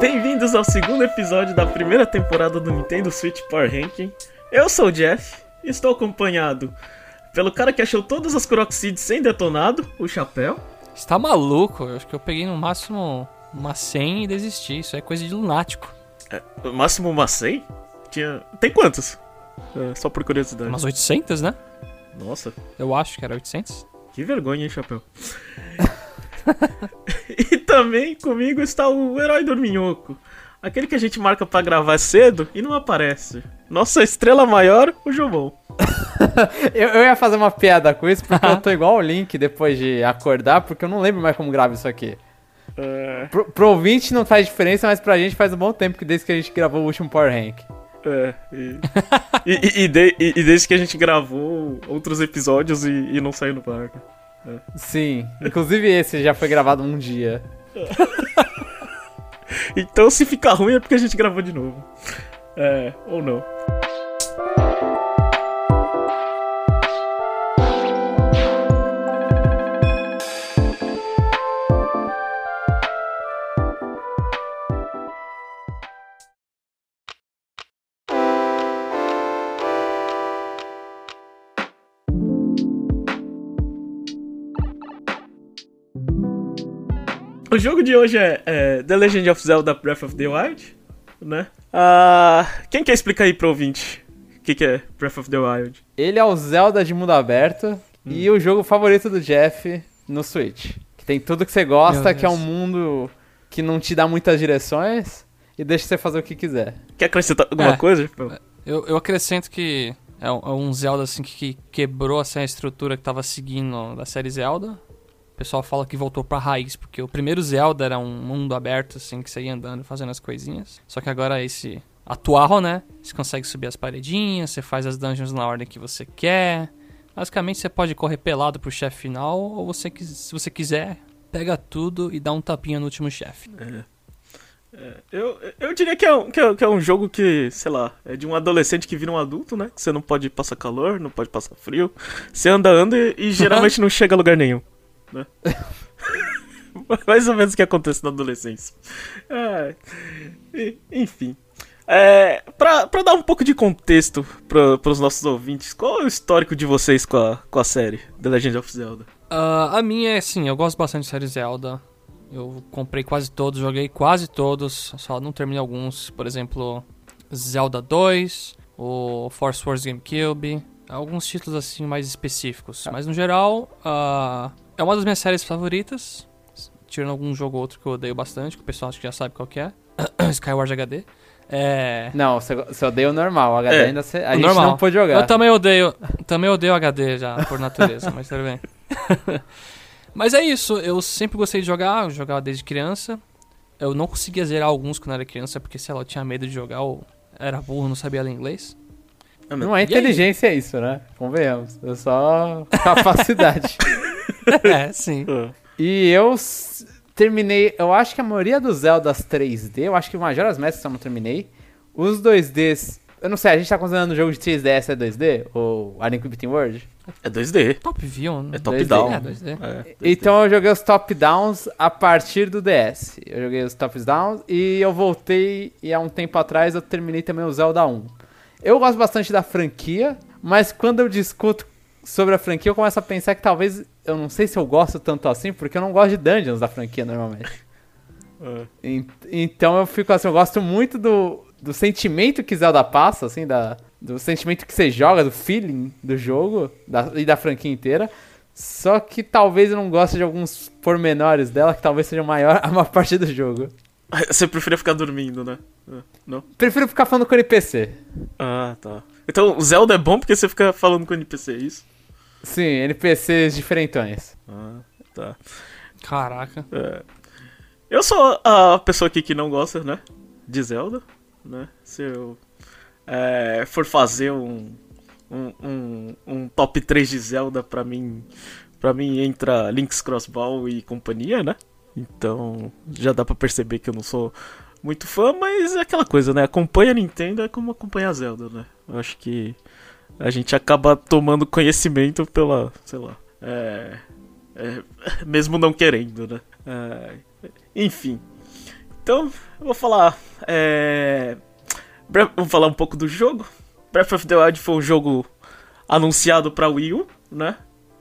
Bem-vindos ao segundo episódio da primeira temporada do Nintendo Switch Power Ranking. Eu sou o Jeff e estou acompanhado pelo cara que achou todas as Croxids sem detonado, o Chapéu. Você tá maluco? Eu acho que eu peguei no máximo uma 100 e desisti. Isso é coisa de lunático. É, máximo uma 100? Tinha... Tem quantos? É, só por curiosidade. Umas 800, né? Nossa. Eu acho que era 800. Que vergonha, hein, Chapéu? e também comigo está o herói dorminhoco. Aquele que a gente marca para gravar cedo e não aparece. Nossa estrela maior, o Jobon. eu, eu, ia fazer uma piada com isso, porque eu tô igual o Link depois de acordar, porque eu não lembro mais como grava isso aqui. É... Pro, pro ouvinte não faz diferença, mas pra gente faz um bom tempo que desde que a gente gravou o último Power Rank. É, e, e, e, de, e, desde que a gente gravou outros episódios e, não saiu no parque. Sim, inclusive esse já foi gravado um dia. então se ficar ruim é porque a gente gravou de novo. É, ou não. O jogo de hoje é, é, The Legend of Zelda Breath of the Wild, né? Uh, quem quer explicar aí pro ouvinte o que, que, é Breath of the Wild? Ele é o Zelda de mundo aberto hum. e o jogo favorito do Jeff no Switch. Que tem tudo que você gosta, que é um mundo que não te dá muitas direções e deixa você fazer o que quiser. Quer acrescentar alguma é, coisa? Eu, eu acrescento que é um é Zelda assim que quebrou assim, a estrutura que tava seguindo da série Zelda pessoal fala que voltou pra raiz, porque o primeiro Zelda era um mundo aberto, assim, que você ia andando, fazendo as coisinhas. Só que agora esse atual, né? Você consegue subir as paredinhas, você faz as dungeons na ordem que você quer. Basicamente, você pode correr pelado pro chefe final, ou você, se você quiser, pega tudo e dá um tapinha no último chefe. É. É, eu, eu diria que é, um, que, é, que é um jogo que, sei lá, é de um adolescente que vira um adulto, né? Que você não pode passar calor, não pode passar frio. Você anda, anda e, e geralmente não chega a lugar nenhum né? Mais ou menos o que acontece na adolescência. É, enfim. É, pra, pra dar um pouco de contexto pra, pros nossos ouvintes, qual é o histórico de vocês com a, com a série The Legend of Zelda? Uh, a minha é assim, eu gosto bastante de série Zelda. Eu comprei quase todos, joguei quase todos, só não terminei alguns. Por exemplo, Zelda 2, o Force Wars GameCube, alguns títulos assim mais específicos. Mas no geral, uh, é uma das minhas séries favoritas. Tirando algum jogo ou outro que eu odeio bastante, que o pessoal acho que já sabe qual que é. Skyward HD. É... Não, você, odeia o normal. O HD é. ainda cê, a o gente normal. não pode jogar. Eu também odeio, também odeio HD já, por natureza, mas tudo bem. mas é isso, eu sempre gostei de jogar, eu jogava desde criança. Eu não conseguia zerar alguns quando era criança, porque, sei lá, eu tinha medo de jogar ou era burro, não sabia ler inglês. Não é inteligência é isso, né? Convenhamos. É só capacidade. é, sim. É. E eu terminei, eu acho que a maioria dos Zeldas 3D, eu acho que o Majora's Mask eu não terminei. Os 2Ds, eu não sei, a gente tá considerando o jogo de 3DS é 2D? Ou A Link Between World? É 2D. Top view, né? É top 2D. down. É 2D. É, 2D. Então eu joguei os top downs a partir do DS. Eu joguei os top downs e eu voltei e há um tempo atrás eu terminei também o Zelda 1. Eu gosto bastante da franquia, mas quando eu discuto sobre a franquia, eu começo a pensar que talvez eu não sei se eu gosto tanto assim, porque eu não gosto de dungeons da franquia normalmente. Uh. então eu fico assim, eu gosto muito do, do sentimento que Zelda passa, assim, da, do sentimento que você joga, do feeling do jogo da, e da franquia inteira. Só que talvez eu não goste de alguns pormenores dela, que talvez sejam maior a maior parte do jogo. Você preferia ficar dormindo, né? Ah, não? Prefiro ficar falando com o NPC. Ah, tá. Então o Zelda é bom porque você fica falando com o NPC, é isso? Sim, NPCs diferentões. Ah, tá. Caraca. É. Eu sou a pessoa aqui que não gosta, né? De Zelda, né? Se eu é, for fazer um, um, um, um, top 3 de Zelda, pra mim, pra mim entra Link's Crossbow e companhia, né? Então já dá pra perceber que eu não sou muito fã, mas é aquela coisa, né? Acompanha a Nintendo é como acompanha a Zelda, né? Eu acho que a gente acaba tomando conhecimento pela, sei lá, é, é, mesmo não querendo, né? É, enfim. Então, eu vou falar. É... Vamos falar um pouco do jogo. Breath of the Wild foi um jogo anunciado pra Wii U, né?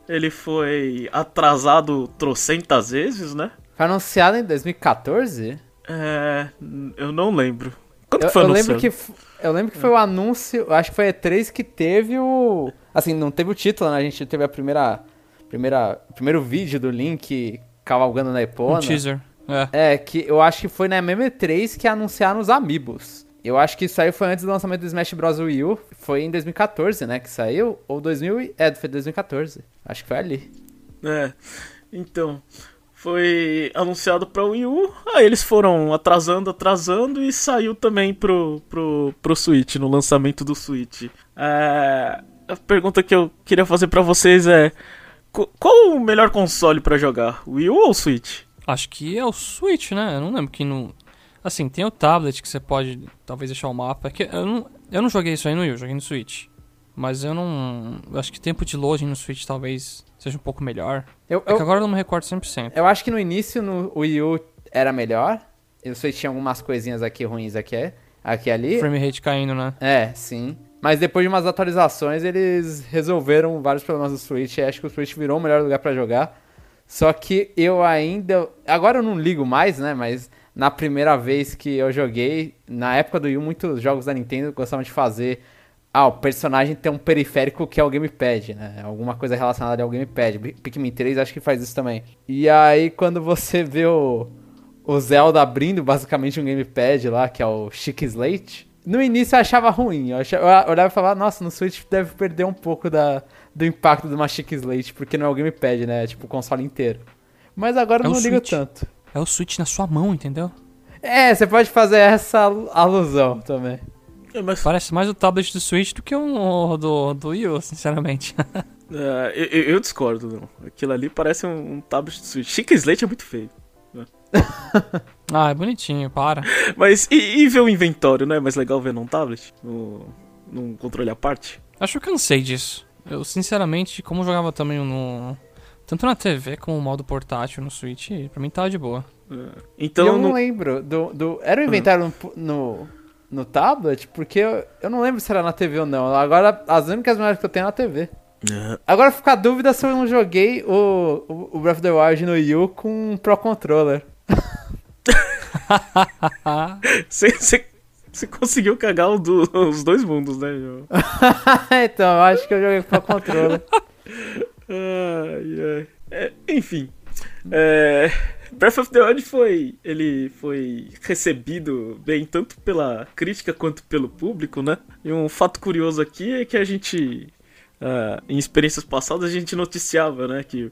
Ele foi atrasado trocentas vezes, né? Foi anunciado em 2014? É... Eu não lembro. Quando Eu, foi eu anunciado? lembro que eu lembro que foi o anúncio, eu acho que foi a E3 que teve o assim, não teve o título, né? A gente teve a primeira primeira primeiro vídeo do Link cavalgando na Um Epona. teaser. É. É, que eu acho que foi na mesma E3 que anunciaram os Amiibos. Eu acho que isso aí foi antes do lançamento do Smash Bros. Wii U. Foi em 2014, né, que saiu? Ou 2000 e- É, foi 2014. Acho que foi ali. É, então, foi anunciado pra Wii U, aí eles foram atrasando, atrasando e saiu também pro, pro, pro Switch, no lançamento do Switch. É, a pergunta que eu queria fazer pra vocês é: qu- qual o melhor console pra jogar, Wii U ou Switch? Acho que é o Switch, né? Eu não lembro que no. Assim, tem o tablet que você pode talvez deixar o mapa. Que eu, não, eu não joguei isso aí no Wii, eu joguei no Switch. Mas eu não. Acho que tempo de loading no Switch talvez seja um pouco melhor. Eu, É que eu, agora eu não me recordo 100%. eu acho que no início no Wii U era melhor. Eu sei que tinha algumas coisinhas aqui ruins aqui, aqui e ali. Frame rate caindo, né? É, sim. Mas depois de umas atualizações, eles resolveram vários problemas do Switch. E acho que o Switch virou o melhor lugar pra jogar. Só que eu ainda. Agora eu não ligo mais, né? Mas na primeira vez que eu joguei, na época do Wii, U, muitos jogos da Nintendo gostavam de fazer. Ah, o personagem tem um periférico que é o gamepad, né? Alguma coisa relacionada ao gamepad. Pikmin 3 acho que faz isso também. E aí, quando você vê o, o Zelda abrindo basicamente um gamepad lá, que é o Chic Slate. No início eu achava ruim. Eu, achava, eu olhava e falava, nossa, no Switch deve perder um pouco da, do impacto de uma Chic Slate, porque não é o gamepad, né? É tipo o console inteiro. Mas agora É eu não ligo Switch. tanto. É o Switch na sua mão, entendeu? É, você pode fazer essa alusão também. É, mas Parece mais o tablet do Switch do que um do, do Wii U, sinceramente. é, eu, eu- discordo, não. Aquilo ali parece um, um tablet do Switch. Chica Slate é muito feio. ah, é bonitinho, para. Mas e, e ver o inventório, não é mais legal ver num tablet? No, num controle à parte? Acho que eu cansei disso. Eu, sinceramente, como eu jogava também no. Tanto na TV como no modo portátil no Switch, pra mim tava de boa. É. Então, eu não no- lembro. Do, do, era o inventário no, no, no tablet? Porque eu, eu não lembro se era na TV ou não. Agora, as únicas memórias que eu tenho é na TV. É. Agora fica a dúvida se eu não joguei o, o, o Breath of the Wild no Wii U com um Pro Controller. Você, conseguiu cagar o do- os dois mundos, né, João? então, eu acho que eu joguei com Pro Controller. Ai, ai. É, enfim. É, Breath of the Wild foi. Ele foi recebido bem tanto pela crítica quanto pelo público, né? E um fato curioso aqui é que a gente. ah, em experiências passadas a gente noticiava, né? Que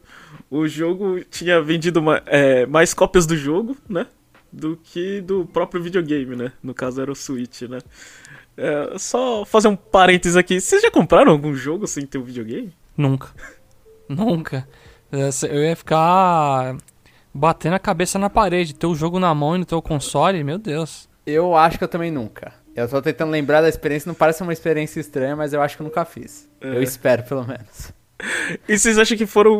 o jogo tinha vendido ma- é, mais cópias do jogo, né? Do que do próprio videogame, né? No caso era o Switch, né? É, só fazer um parênteses aqui. Vocês já compraram algum jogo sem ter um videogame? Nunca. Nunca. Eu ia ficar batendo a cabeça na parede, ter o jogo na mão e no teu console, meu Deus. Eu acho que eu também nunca. Eu tô tentando lembrar da experiência, não parece uma experiência estranha, mas eu acho que eu nunca fiz. É. Eu espero, pelo menos. E vocês acham que foram.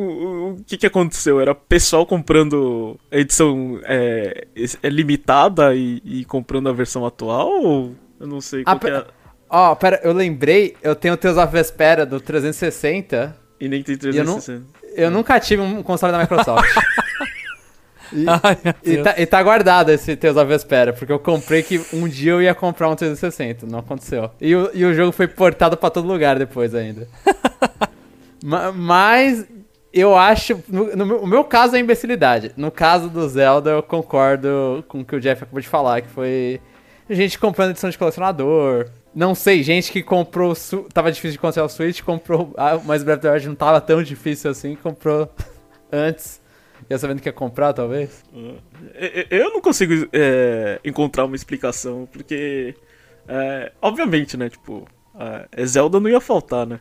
O que, que aconteceu? Era pessoal comprando a edição é, é limitada e, e comprando a versão atual? Ou eu não sei Ah, qual que é. Ó, pera, eu lembrei, eu tenho o Tales of Vespera do 360. E nem tem eu não- 360. Eu nunca tive um console da Microsoft. E, Ai, e tá, e tá guardado esse Tales of Vespera, porque eu comprei que um dia eu ia comprar um 360, não aconteceu. E o, e o jogo foi portado pra todo lugar depois ainda. Ma- Mas eu acho. No, no meu, o meu caso é imbecilidade. No caso do Zelda, eu concordo com o que o Jeff acabou de falar, que foi gente comprando edição de colecionador. Não sei, gente que comprou. Tava difícil de conseguir o Switch, comprou. Ah, mas Breath of the Wild não tava tão difícil assim, comprou antes. Já sabendo que ia comprar, talvez. É, é, Eu não consigo é, encontrar uma explicação, porque. é, obviamente, né? Tipo, a Zelda não ia faltar, né?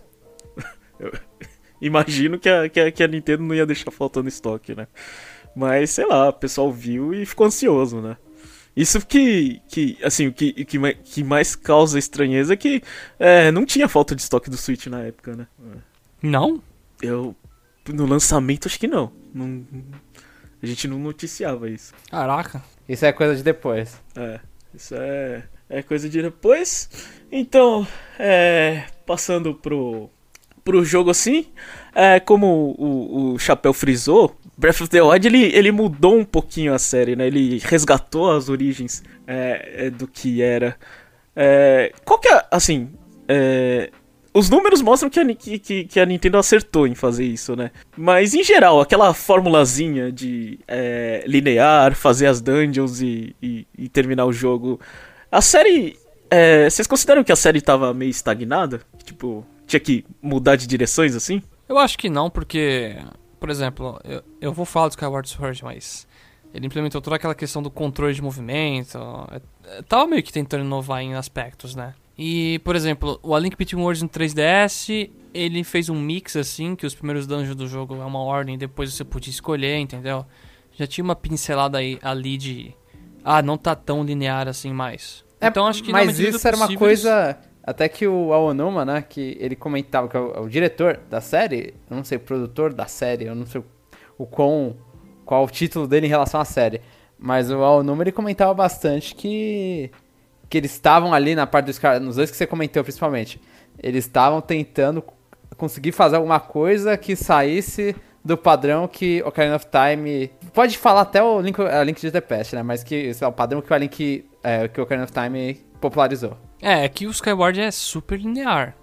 Eu imagino que a, que, a, que a Nintendo não ia deixar faltando estoque, né? Mas, sei lá, o pessoal viu e ficou ansioso, né? Isso que, que assim, o que, que, que mais causa estranheza é que é, não tinha falta de estoque do Switch na época, né? Não? Eu. No lançamento, acho que não. Não- A gente não noticiava isso. Caraca. Isso é coisa de depois. É, isso é, é coisa de depois. Então, é, passando pro, pro jogo assim, é, como o, o Chapéu frisou, Breath of the Wild ele, ele mudou um pouquinho a série, né? Ele resgatou as origens é, é, do que era. É, qual que é, assim, é, os números mostram que a, que, que a, Nintendo acertou em fazer isso, né? Mas em geral, aquela formulazinha de é, linear, fazer as dungeons e, e, e, terminar o jogo. A série. É, vocês consideram que a série tava meio estagnada? Tipo, tinha que mudar de direções assim? Eu acho que não, porque. Por exemplo, eu, eu vou falar do Skyward Sword, mas. Ele implementou toda aquela questão do controle de movimento. É, tava meio que tentando inovar em aspectos, né? E, por exemplo, o A Link Between Worlds no 3DS, ele fez um mix assim, que os primeiros dungeons do jogo é uma ordem, depois você podia escolher, entendeu? Já tinha uma pincelada aí ali de ah, não tá tão linear assim mais. É, então acho que Mas isso era uma coisa até que o Aonuma, né, que ele comentava que é o, o, diretor da série, eu não sei, o produtor da série, eu não sei o, o qual, qual o título dele em relação à série, mas o Aonuma ele comentava bastante que que eles estavam ali na parte dos caras, nos dois que você comentou principalmente, eles estavam tentando conseguir fazer alguma coisa que saísse do padrão que o Ocarina of Time. Pode falar até o Link, a Link de The Past, né? Mas que é o padrão que o Link. É, que o Ocarina of Time popularizou. É, é que o Skyward é super linear.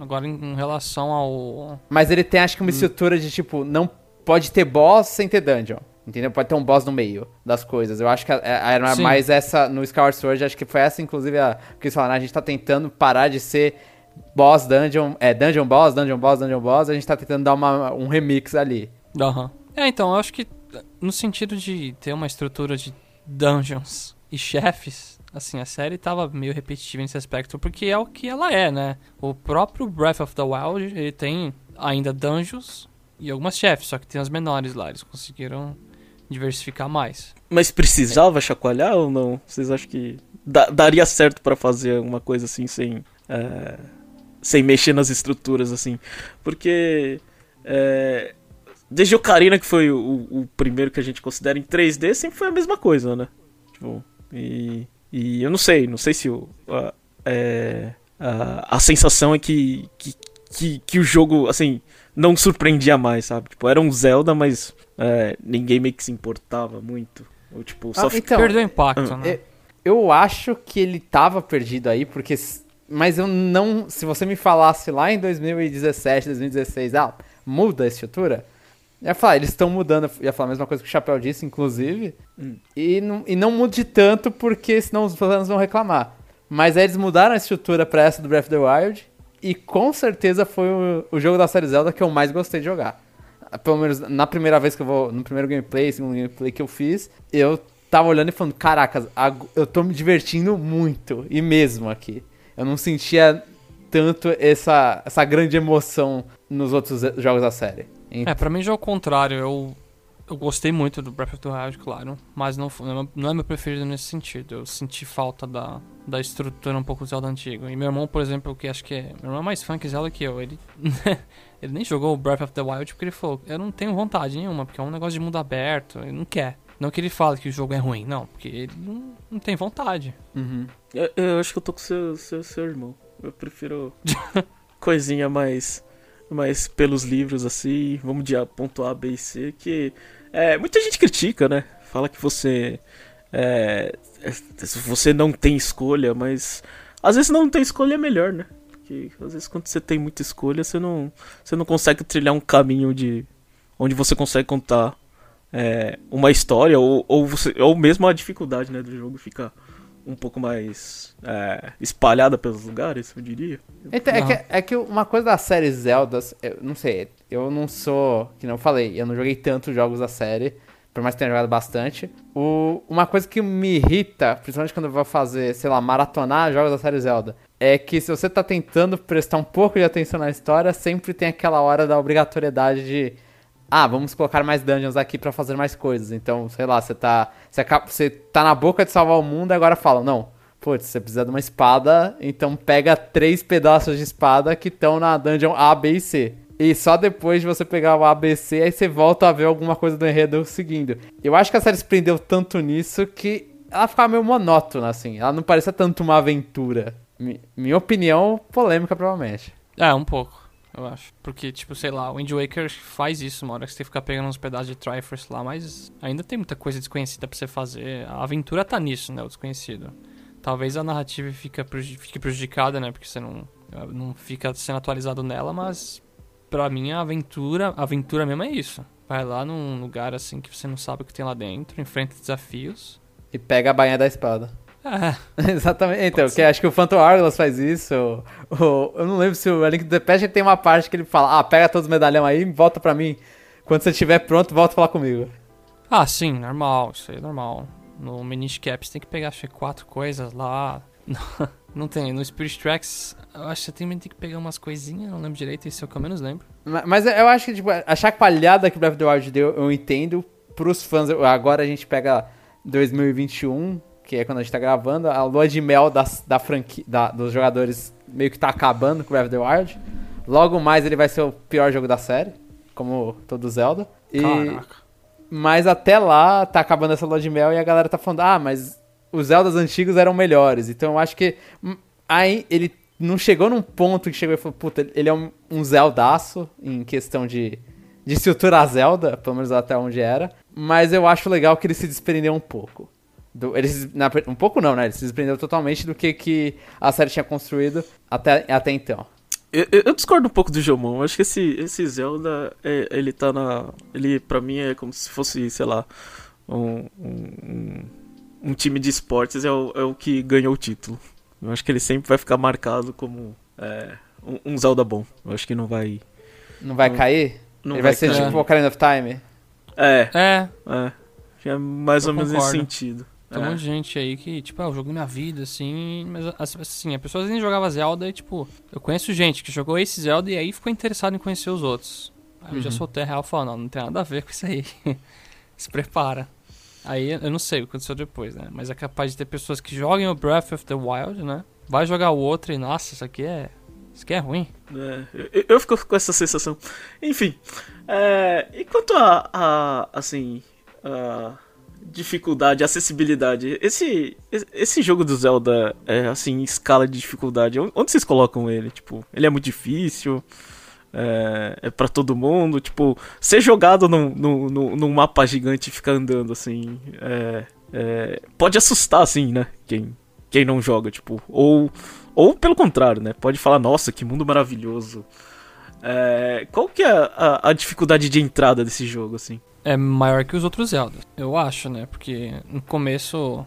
Agora em, em relação ao. Mas ele tem acho que uma hum. estrutura de tipo, não pode ter boss sem ter dungeon. Entendeu? Pode ter um boss no meio das coisas. Eu acho que era mais essa. No Skyward Sword, acho que foi essa, inclusive, a, que eles falaram. A gente tá tentando parar de ser boss, dungeon. É, dungeon boss, dungeon boss, dungeon boss. A gente tá tentando dar uma, um remix ali. Aham. Uhum. É, então, eu acho que no sentido de ter uma estrutura de dungeons e chefes, assim, a série tava meio repetitiva nesse aspecto, porque é o que ela é, né? O próprio Breath of the Wild, ele tem ainda dungeons e algumas chefes, só que tem as menores lá. Eles conseguiram diversificar mais. Mas precisava chacoalhar ou não? Vocês acham que da daria certo para fazer uma coisa assim sem é, sem mexer nas estruturas assim? Porque é, desde o Karina que foi o, o, primeiro que a gente considera em 3D sempre foi a mesma coisa, né? Tipo, e, e eu não sei, não sei se o a, é, a, a sensação é que, que que, que o jogo assim não surpreendia mais, sabe? Tipo, era um Zelda, mas é, ninguém meio que se importava muito. Ou, tipo, só ah, então, Perdeu impacto, ah. né? Eu acho que ele tava perdido aí, porque. Mas eu não. Se você me falasse lá em 2017, 2016, ah, muda a estrutura. Eu ia falar, eles estão mudando. Eu ia falar a mesma coisa que o Chapéu disse, inclusive. Hum. E, não, e não mude tanto, porque senão os fãs vão reclamar. Mas aí eles mudaram a estrutura pra essa do Breath of the Wild. E com certeza foi o, o jogo da série Zelda que eu mais gostei de jogar. Pelo menos na primeira vez que eu vou. No primeiro gameplay, segundo gameplay que eu fiz, eu tava olhando e falando, caracas, eu tô me divertindo muito. E mesmo aqui. Eu não sentia tanto essa, essa grande emoção nos outros jogos da série. É, pra mim já é o contrário. Eu eu gostei muito do Breath of the Wild, claro, mas não, não é meu preferido nesse sentido. Eu senti falta da, da estrutura um pouco do Zelda antigo. E meu irmão, por exemplo, que acho que é. Meu irmão é mais fã que Zelda que eu. Ele, ele nem jogou o Breath of the Wild porque ele falou: Eu não tenho vontade nenhuma, porque é um negócio de mundo aberto. Ele não quer. Não que ele fale que o jogo é ruim, não, porque ele não, não tem vontade. Uhum. Eu, eu, acho que eu tô com seu, seu, seu irmão. Eu prefiro coisinha mais, mais pelos livros assim. Vamos de ponto A, B e C, que é, muita gente critica, né? Fala que você. É, você não tem escolha, mas às vezes não tem escolha é melhor, né? Porque às vezes quando você tem muita escolha, você não, você não consegue trilhar um caminho de onde você consegue contar é, uma história ou, ou, você, ou mesmo a dificuldade né, do jogo ficar um pouco mais é, espalhada pelos lugares, eu diria. Então, é, que, é que uma coisa da série Zelda, eu não sei, eu não sou, que não falei, eu não joguei tantos jogos da série, por mais que tenha jogado bastante. O, uma coisa que me irrita, principalmente quando eu vou fazer, sei lá, maratonar jogos da série Zelda, é que se você tá tentando prestar um pouco de atenção na história, sempre tem aquela hora da obrigatoriedade de ah, vamos colocar mais dungeons aqui para fazer mais coisas. Então, sei lá, você tá. Você, acaba, você tá na boca de salvar o mundo e agora falam, não. Putz, você precisa de uma espada, então pega três pedaços de espada que estão na dungeon A, B e C. E só depois de você pegar o ABC, aí você volta a ver alguma coisa do enredo seguindo. Eu acho que a série se prendeu tanto nisso que ela ficava meio monótona, assim. Ela não parecia tanto uma aventura. Mi- minha opinião, polêmica, provavelmente. É, um pouco, eu acho. Porque, tipo, sei lá, o Wind Waker faz isso, uma hora que você tem que ficar pegando uns pedaços de Triforce lá, mas ainda tem muita coisa desconhecida pra você fazer. A aventura tá nisso, né, o desconhecido. Talvez a narrativa fica, fique prejudicada, né, porque você não, não fica sendo atualizado nela, mas pra mim a aventura, a aventura mesmo é isso. Vai lá num lugar assim que você não sabe o que tem lá dentro, enfrenta desafios. E pega a bainha da espada. É, Exatamente. Então, que acho que o Phantom Hourglass faz isso. O, o- eu não lembro se o Link to the Past tem uma parte que ele fala: Ah, pega todos os medalhão aí e volta pra mim. Quando você estiver pronto, volta a falar comigo. Ah, sim, normal, isso aí é normal. No Minish Cap você tem que pegar, acho que quatro coisas lá. Não tem, no Spirit Tracks, eu acho que você também tem que pegar umas coisinhas, não lembro direito, esse é o que eu menos lembro. Ma- Mas eu acho que, tipo, a chacoalhada que Breath of the Wild deu, eu entendo. Pros fãs, agora a gente pega 2021, que é quando a gente tá gravando, a lua de mel das, da franquia, da- dos jogadores meio que tá acabando com Breath of the Wild. Logo mais ele vai ser o pior jogo da série, como todo Zelda. E, Caraca. mas até lá tá acabando essa lua de mel e a galera tá falando, ah, mas os Zeldas antigos eram melhores. Então eu acho que hum, aí ele não chegou num ponto que chegou e falou, puta, ele é um, um Zeldaço em questão de, de estruturar Zelda, pelo menos até onde era. Mas eu acho legal que ele se desprendeu um pouco. Do, ele se- na- um pouco não, né? Ele se desprendeu totalmente do que, que a série tinha construído até, até então. Eu, eu- discordo um pouco do Jomon. Eu acho que esse, esse Zelda, é- ele tá na. Ele, pra mim, é como se fosse, sei lá, um, um, um- time de esportes é o, é o que ganhou o título. Eu acho que ele sempre vai ficar marcado como é, um, um Zelda bom. Eu acho que não vai. Não vai Não- cair? Não ele vai, ser cair. tipo Ocarina of Time? É, É, é. É mais Eu ou menos nesse sentido. Tem um É. monte de gente aí que, tipo, ah, eu joguei minha vida, assim, mas as- assim, a pessoa nem jogava Zelda e, tipo, eu conheço gente que jogou esse Zelda e aí ficou interessado em conhecer os outros. Aí eu já Uhum. soltei a real e falei, não, não tem nada a ver com isso aí. Se prepara. Aí eu não sei o que aconteceu depois, né? Mas é capaz de ter pessoas que jogam o Breath of the Wild, né? Vai jogar o outro e, nossa, isso aqui é. Isso aqui é ruim. É, eu, eu fico com essa sensação. Enfim, é, e quanto a, a, assim, a dificuldade, acessibilidade, esse, esse jogo do Zelda, é, assim, escala de dificuldade, onde vocês colocam ele? Tipo, ele é muito difícil? É, é para todo mundo? Tipo, ser jogado num, num- num mapa gigante e ficar andando, assim, é, é, pode assustar, assim, né? Quem, quem não joga, tipo, ou... Ou pelo contrário, né? Pode falar, nossa, que mundo maravilhoso. É, qual que é a, a dificuldade de entrada desse jogo, assim? É maior que os outros Zeldas, eu acho, né? Porque no começo.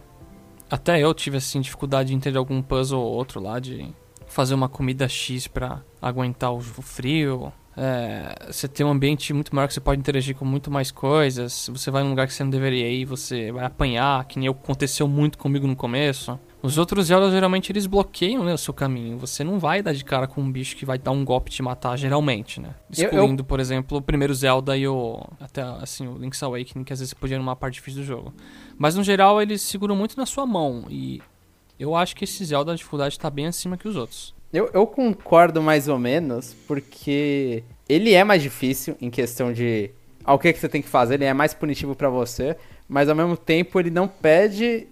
Até eu tive, assim, dificuldade de entender algum puzzle ou outro lá, de fazer uma comida X pra aguentar o o frio. É, você tem um ambiente muito maior que você pode interagir com muito mais coisas. Você vai num lugar que você não deveria ir, você vai apanhar, que nem aconteceu muito comigo no começo. Os outros Zeldas geralmente eles bloqueiam né, o seu caminho. Você não vai dar de cara com um bicho que vai dar um golpe e te matar, geralmente, né? Eu- eu- Excluindo, por exemplo, o primeiro Zelda e o. Até assim, o Link's Awakening, que às vezes você podia ir numa parte difícil do jogo. Mas no geral eles seguram muito na sua mão. E eu acho que esse Zelda a dificuldade tá bem acima que os outros. Eu, eu concordo mais ou menos, porque ele é mais difícil em questão de ao que, que você tem que fazer, ele é mais punitivo pra você, mas ao mesmo tempo ele não pede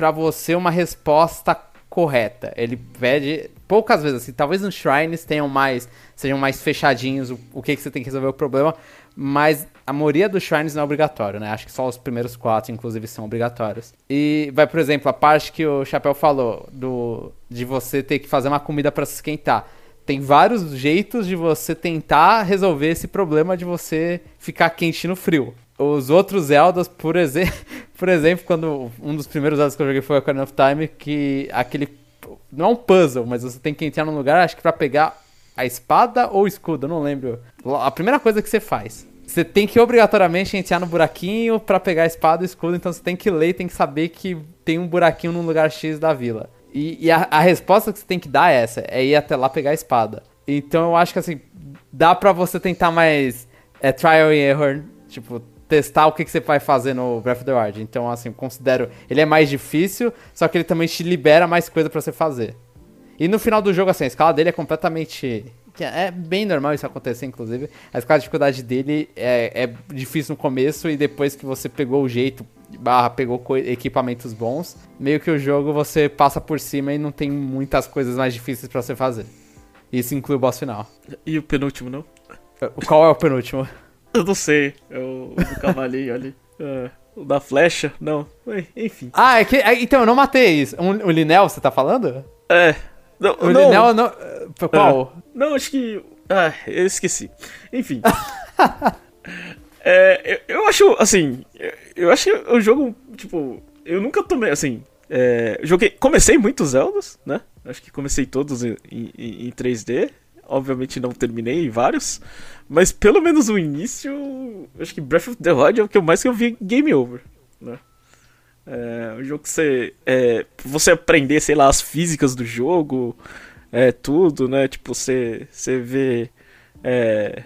pra você uma resposta correta. Ele pede poucas vezes assim, talvez nos shrines tenham mais, sejam mais fechadinhos o, o que, que você tem que resolver o problema, mas a maioria dos shrines não é obrigatório, né? Acho que só os primeiros quatro, inclusive, são obrigatórios. E vai, por exemplo, a parte que o Chapéu falou, do, de você ter que fazer uma comida pra se esquentar. Tem vários jeitos de você tentar resolver esse problema de você ficar quente no frio. Os outros Zeldas, por, exe por exemplo, quando um dos primeiros Zeldas que eu joguei foi Ocarina of Time, que aquele. Não é um puzzle, mas você tem que entrar num lugar, acho que pra pegar a espada ou o escudo, não lembro. A primeira coisa que você faz. Você tem que obrigatoriamente entrar no buraquinho pra pegar a espada e o escudo, então você tem que ler tem que saber que tem um buraquinho num lugar X da vila. E, e a, a resposta que você tem que dar é essa, é ir até lá pegar a espada. Então eu acho que assim, dá pra você tentar mais é, trial and error, tipo, testar o que, que você vai fazer no Breath of the Wild. Então, assim, eu considero. Ele é mais difícil, só que ele também te libera mais coisa pra você fazer. E no final do jogo, assim, a escala dele é completamente é bem normal isso acontecer, inclusive. A escala de dificuldade dele é, é difícil no começo e depois que você pegou o jeito, barra, pegou equipamentos bons, meio que o jogo você passa por cima e não tem muitas coisas mais difíceis para você fazer. Isso inclui o boss final. E o penúltimo, não? Qual é o penúltimo? Eu não sei. É o do cavalinho ali. É, o da flecha? Não. Enfim. Ah, é que, é, então eu não matei isso. Um, o Linel, você tá falendo? É. Não, o não. Linel não. Qual? É. Não, acho que. Ah, eu esqueci. Enfim. é, eu, eu, acho, assim. Eu acho que o jogo, tipo. Eu nunca tomei, assim. É, joguei. Comecei muitos Zeldas, né? Acho que comecei todos em, em, em 3D. Obviamente não terminei vários. Mas pelo menos o início. Acho que Breath of the Wild é o que eu mais que eu vi game over. Né? É um jogo que você. É, você aprender, sei lá, as físicas do jogo. É tudo, né? Tipo, você, você vê. É.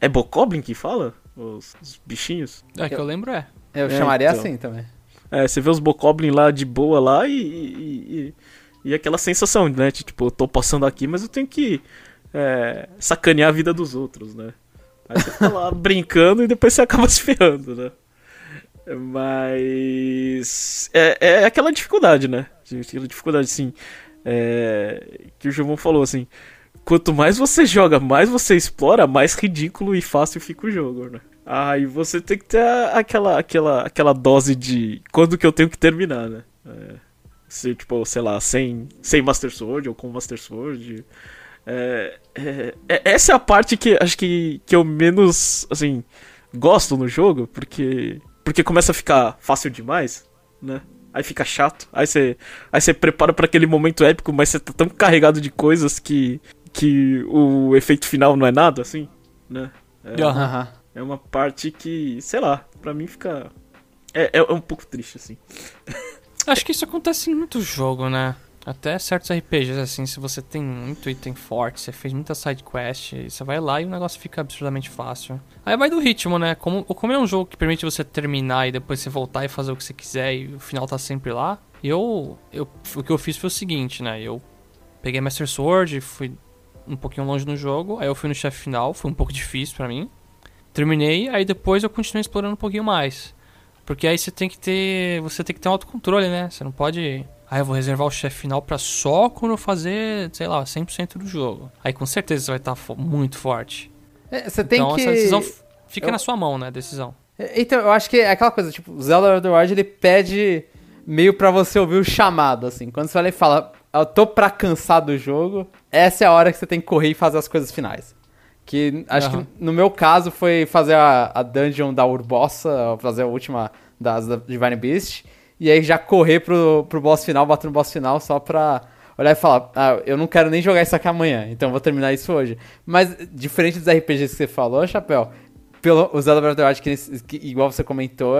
É Bokoblin que fala? Os, os bichinhos? É que eu lembro, é. Eu é, chamaria então. assim também. É, você vê os Bokoblin lá de boa lá e, e, e, e, aquela sensação, né? Tipo, eu tô passando aqui, mas eu tenho que é, sacanear a vida dos outros, né? Aí você fica lá brincando e depois você acaba se ferrando, né? Mas. É, é aquela dificuldade, né? Aquela dificuldade, assim. É, que o João falou, assim. Quanto mais você joga, mais você explora, mais ridículo e fácil fica o jogo, né? Aí você tem que ter aquela, aquela, aquela dose de quando que eu tenho que terminar, né? É, se, tipo, sei lá, sem, sem Master Sword ou com Master Sword. É, é, é, essa é a parte que acho que, que eu menos, assim, gosto no jogo, porque, porque começa a ficar fácil demais, né? Aí fica chato. Aí você aí prepara para aquele momento épico, mas você tá tão carregado de coisas que que o efeito final não é nada, assim, né? É, uhum. é uma parte que, sei lá, pra mim fica. É, é um pouco triste, assim. Acho que isso acontece em muito jogo, né? Até certos RPGs, assim, se você tem muito item forte, você fez muita side quest, você vai lá e o negócio fica absurdamente fácil. Aí vai do ritmo, né? Como, como é um jogo que permite você terminar e depois você voltar e fazer o que você quiser e o final tá sempre lá, eu, eu o que eu fiz foi o seguinte, né? Eu peguei Master Sword, fui um pouquinho longe no jogo, aí eu fui no chefe final, foi um pouco difícil para mim. Terminei, aí depois eu continuei explorando um pouquinho mais. Porque aí você tem que ter, você tem que ter um autocontrole, né? Você não pode ah, eu vou reservar o chefe final para só quando eu fazer, sei lá, 100% do jogo. Aí com certeza você vai estar tá muito forte. É, você tem então, que... essa decisão fica eu... na sua mão, né, a decisão. É, então, eu acho que é aquela coisa, tipo, o Zelda Wild, ele pede meio para você ouvir o chamado, assim. Quando você vai e fala, eu tô pra cansar do jogo, essa é a hora que você tem que correr e fazer as coisas finais. Que acho uhum. que no meu caso foi fazer a, a dungeon da Urbossa, fazer a última das da Divine Beast e aí já correr pro, pro boss final, bater no boss final só pra olhar e falar, ah, eu não quero nem jogar isso aqui amanhã, então vou terminar isso hoje. Mas, diferente dos RPGs que você falou, Chapéu, pelo, o Zelda Breath of the Wild, que, que, igual você comentou,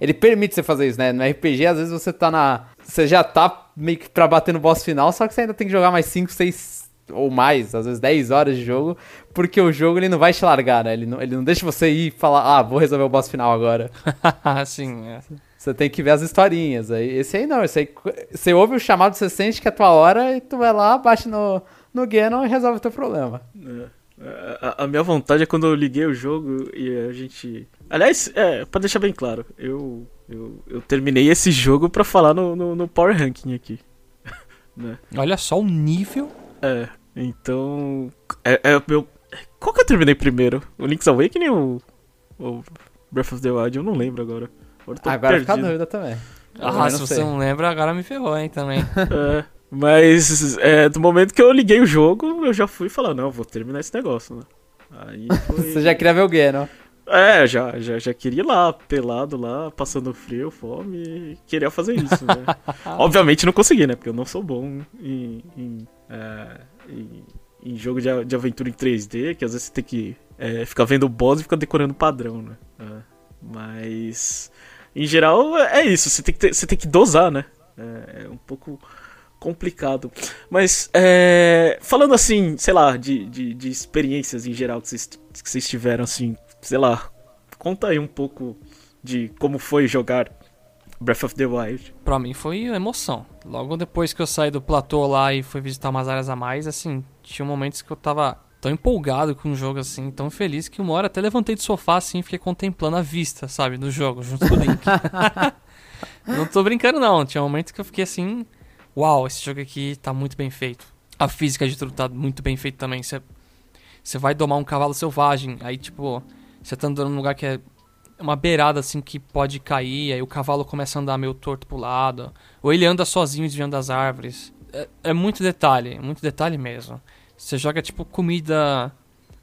ele permite você fazer isso, né? No RPG, às vezes você tá na... Você já tá meio que pra bater no boss final, só que você ainda tem que jogar mais 5, 6 ou mais, às vezes 10 horas de jogo, porque o jogo ele não vai te largar, né? Ele não, ele não deixa você ir e falar, ah, vou resolver o boss final agora. Sim, é. Você tem que ver as historinhas. Aí, esse aí não, esse aí, você ouve o chamado, você sente que é a tua hora e tu vai lá, bate no, no Ganon e resolve o teu problema. É. A, a, minha vontade é quando eu liguei o jogo e a gente. Aliás, é, pra deixar bem claro, eu, eu, eu terminei esse jogo pra falar no, no, no Power Ranking aqui. né? Olha só o nível. É, então. É, é meu. Qual que eu terminei primeiro? O Link's Awakening ou o Breath of the Wild? Eu não lembro agora. Agora fica a dúvida também. Ah, se você não lembra, agora me ferrou, hein, também. é, mas é, do momento que eu liguei o jogo, eu já fui falar, não, vou terminar esse negócio, né? Aí foi... você já queria ver o Geno. É, já, já, já queria ir lá, pelado lá, passando frio, fome, queria fazer isso, né? Obviamente não consegui, né? Porque eu não sou bom em, em, é, em, em jogo de, de, aventura em 3D, que às vezes você tem que é, ficar vendo o boss e ficar decorando padrão, né? É, mas em geral, é isso. Você tem que, ter, você tem que dosar, né? É, é um pouco complicado. Mas, é, falando assim, sei lá, de, de, de, experiências em geral que vocês, que vocês tiveram, assim, sei lá, conta aí um pouco de como foi jogar Breath of the Wild. Pra mim foi emoção. Logo depois que eu saí do platô lá e fui visitar umas áreas a mais, assim, tinha momentos que eu tava tão empolgado com o jogo assim, tão feliz que uma hora até levantei do sofá assim e fiquei contemplando a vista, sabe, do jogo, junto com o Link. não tô brincando não, tinha um momento que eu fiquei assim, uau, esse jogo aqui tá muito bem feito. A física de tudo tá muito bem feita também. Você você vai domar um cavalo selvagem, aí tipo, você tá andando num lugar que é uma beirada assim que pode cair, aí o cavalo começa a andar meio torto pro lado, ou ele anda sozinho desviando das árvores. É, é muito detalhe, muito detalhe mesmo. Você joga tipo comida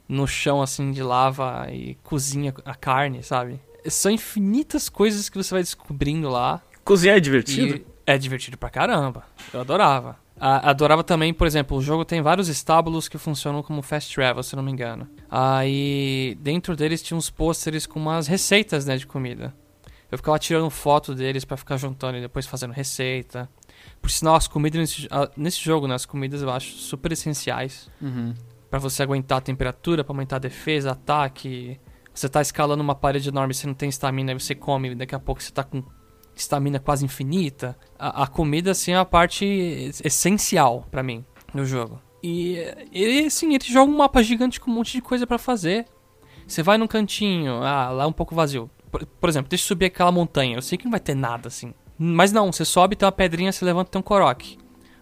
no chão assim de lava e cozinha a carne, sabe? São infinitas coisas que você vai descobrindo lá. Cozinhar é divertido? E é divertido pra caramba. Eu adorava. A- adorava também, por exemplo, o jogo tem vários estábulos que funcionam como fast travel, se não me engano. Aí dentro deles tinha uns pôsteres com umas receitas, né, de comida. Eu ficava tirando foto deles pra ficar juntando e depois fazendo receita. Por sinal, as comidas nesse, ah, nesse jogo, né, as comidas eu acho super essenciais Uhum. Pra você aguentar a temperatura, pra aumentar a defesa, ataque. Você tá escalando uma parede enorme, você não tem estamina, aí você come, e daqui a pouco você tá com estamina quase infinita. A, a comida, assim, é a parte es- essencial pra mim no jogo. E, e assim, ele joga um mapa gigante com um monte de coisa pra fazer. Você vai num cantinho, ah, lá é um pouco vazio. Por, por exemplo, deixa eu subir aquela montanha. Eu sei que não vai ter nada assim. Mas não, você sobe, tem uma pedrinha, você levanta tem um coroque.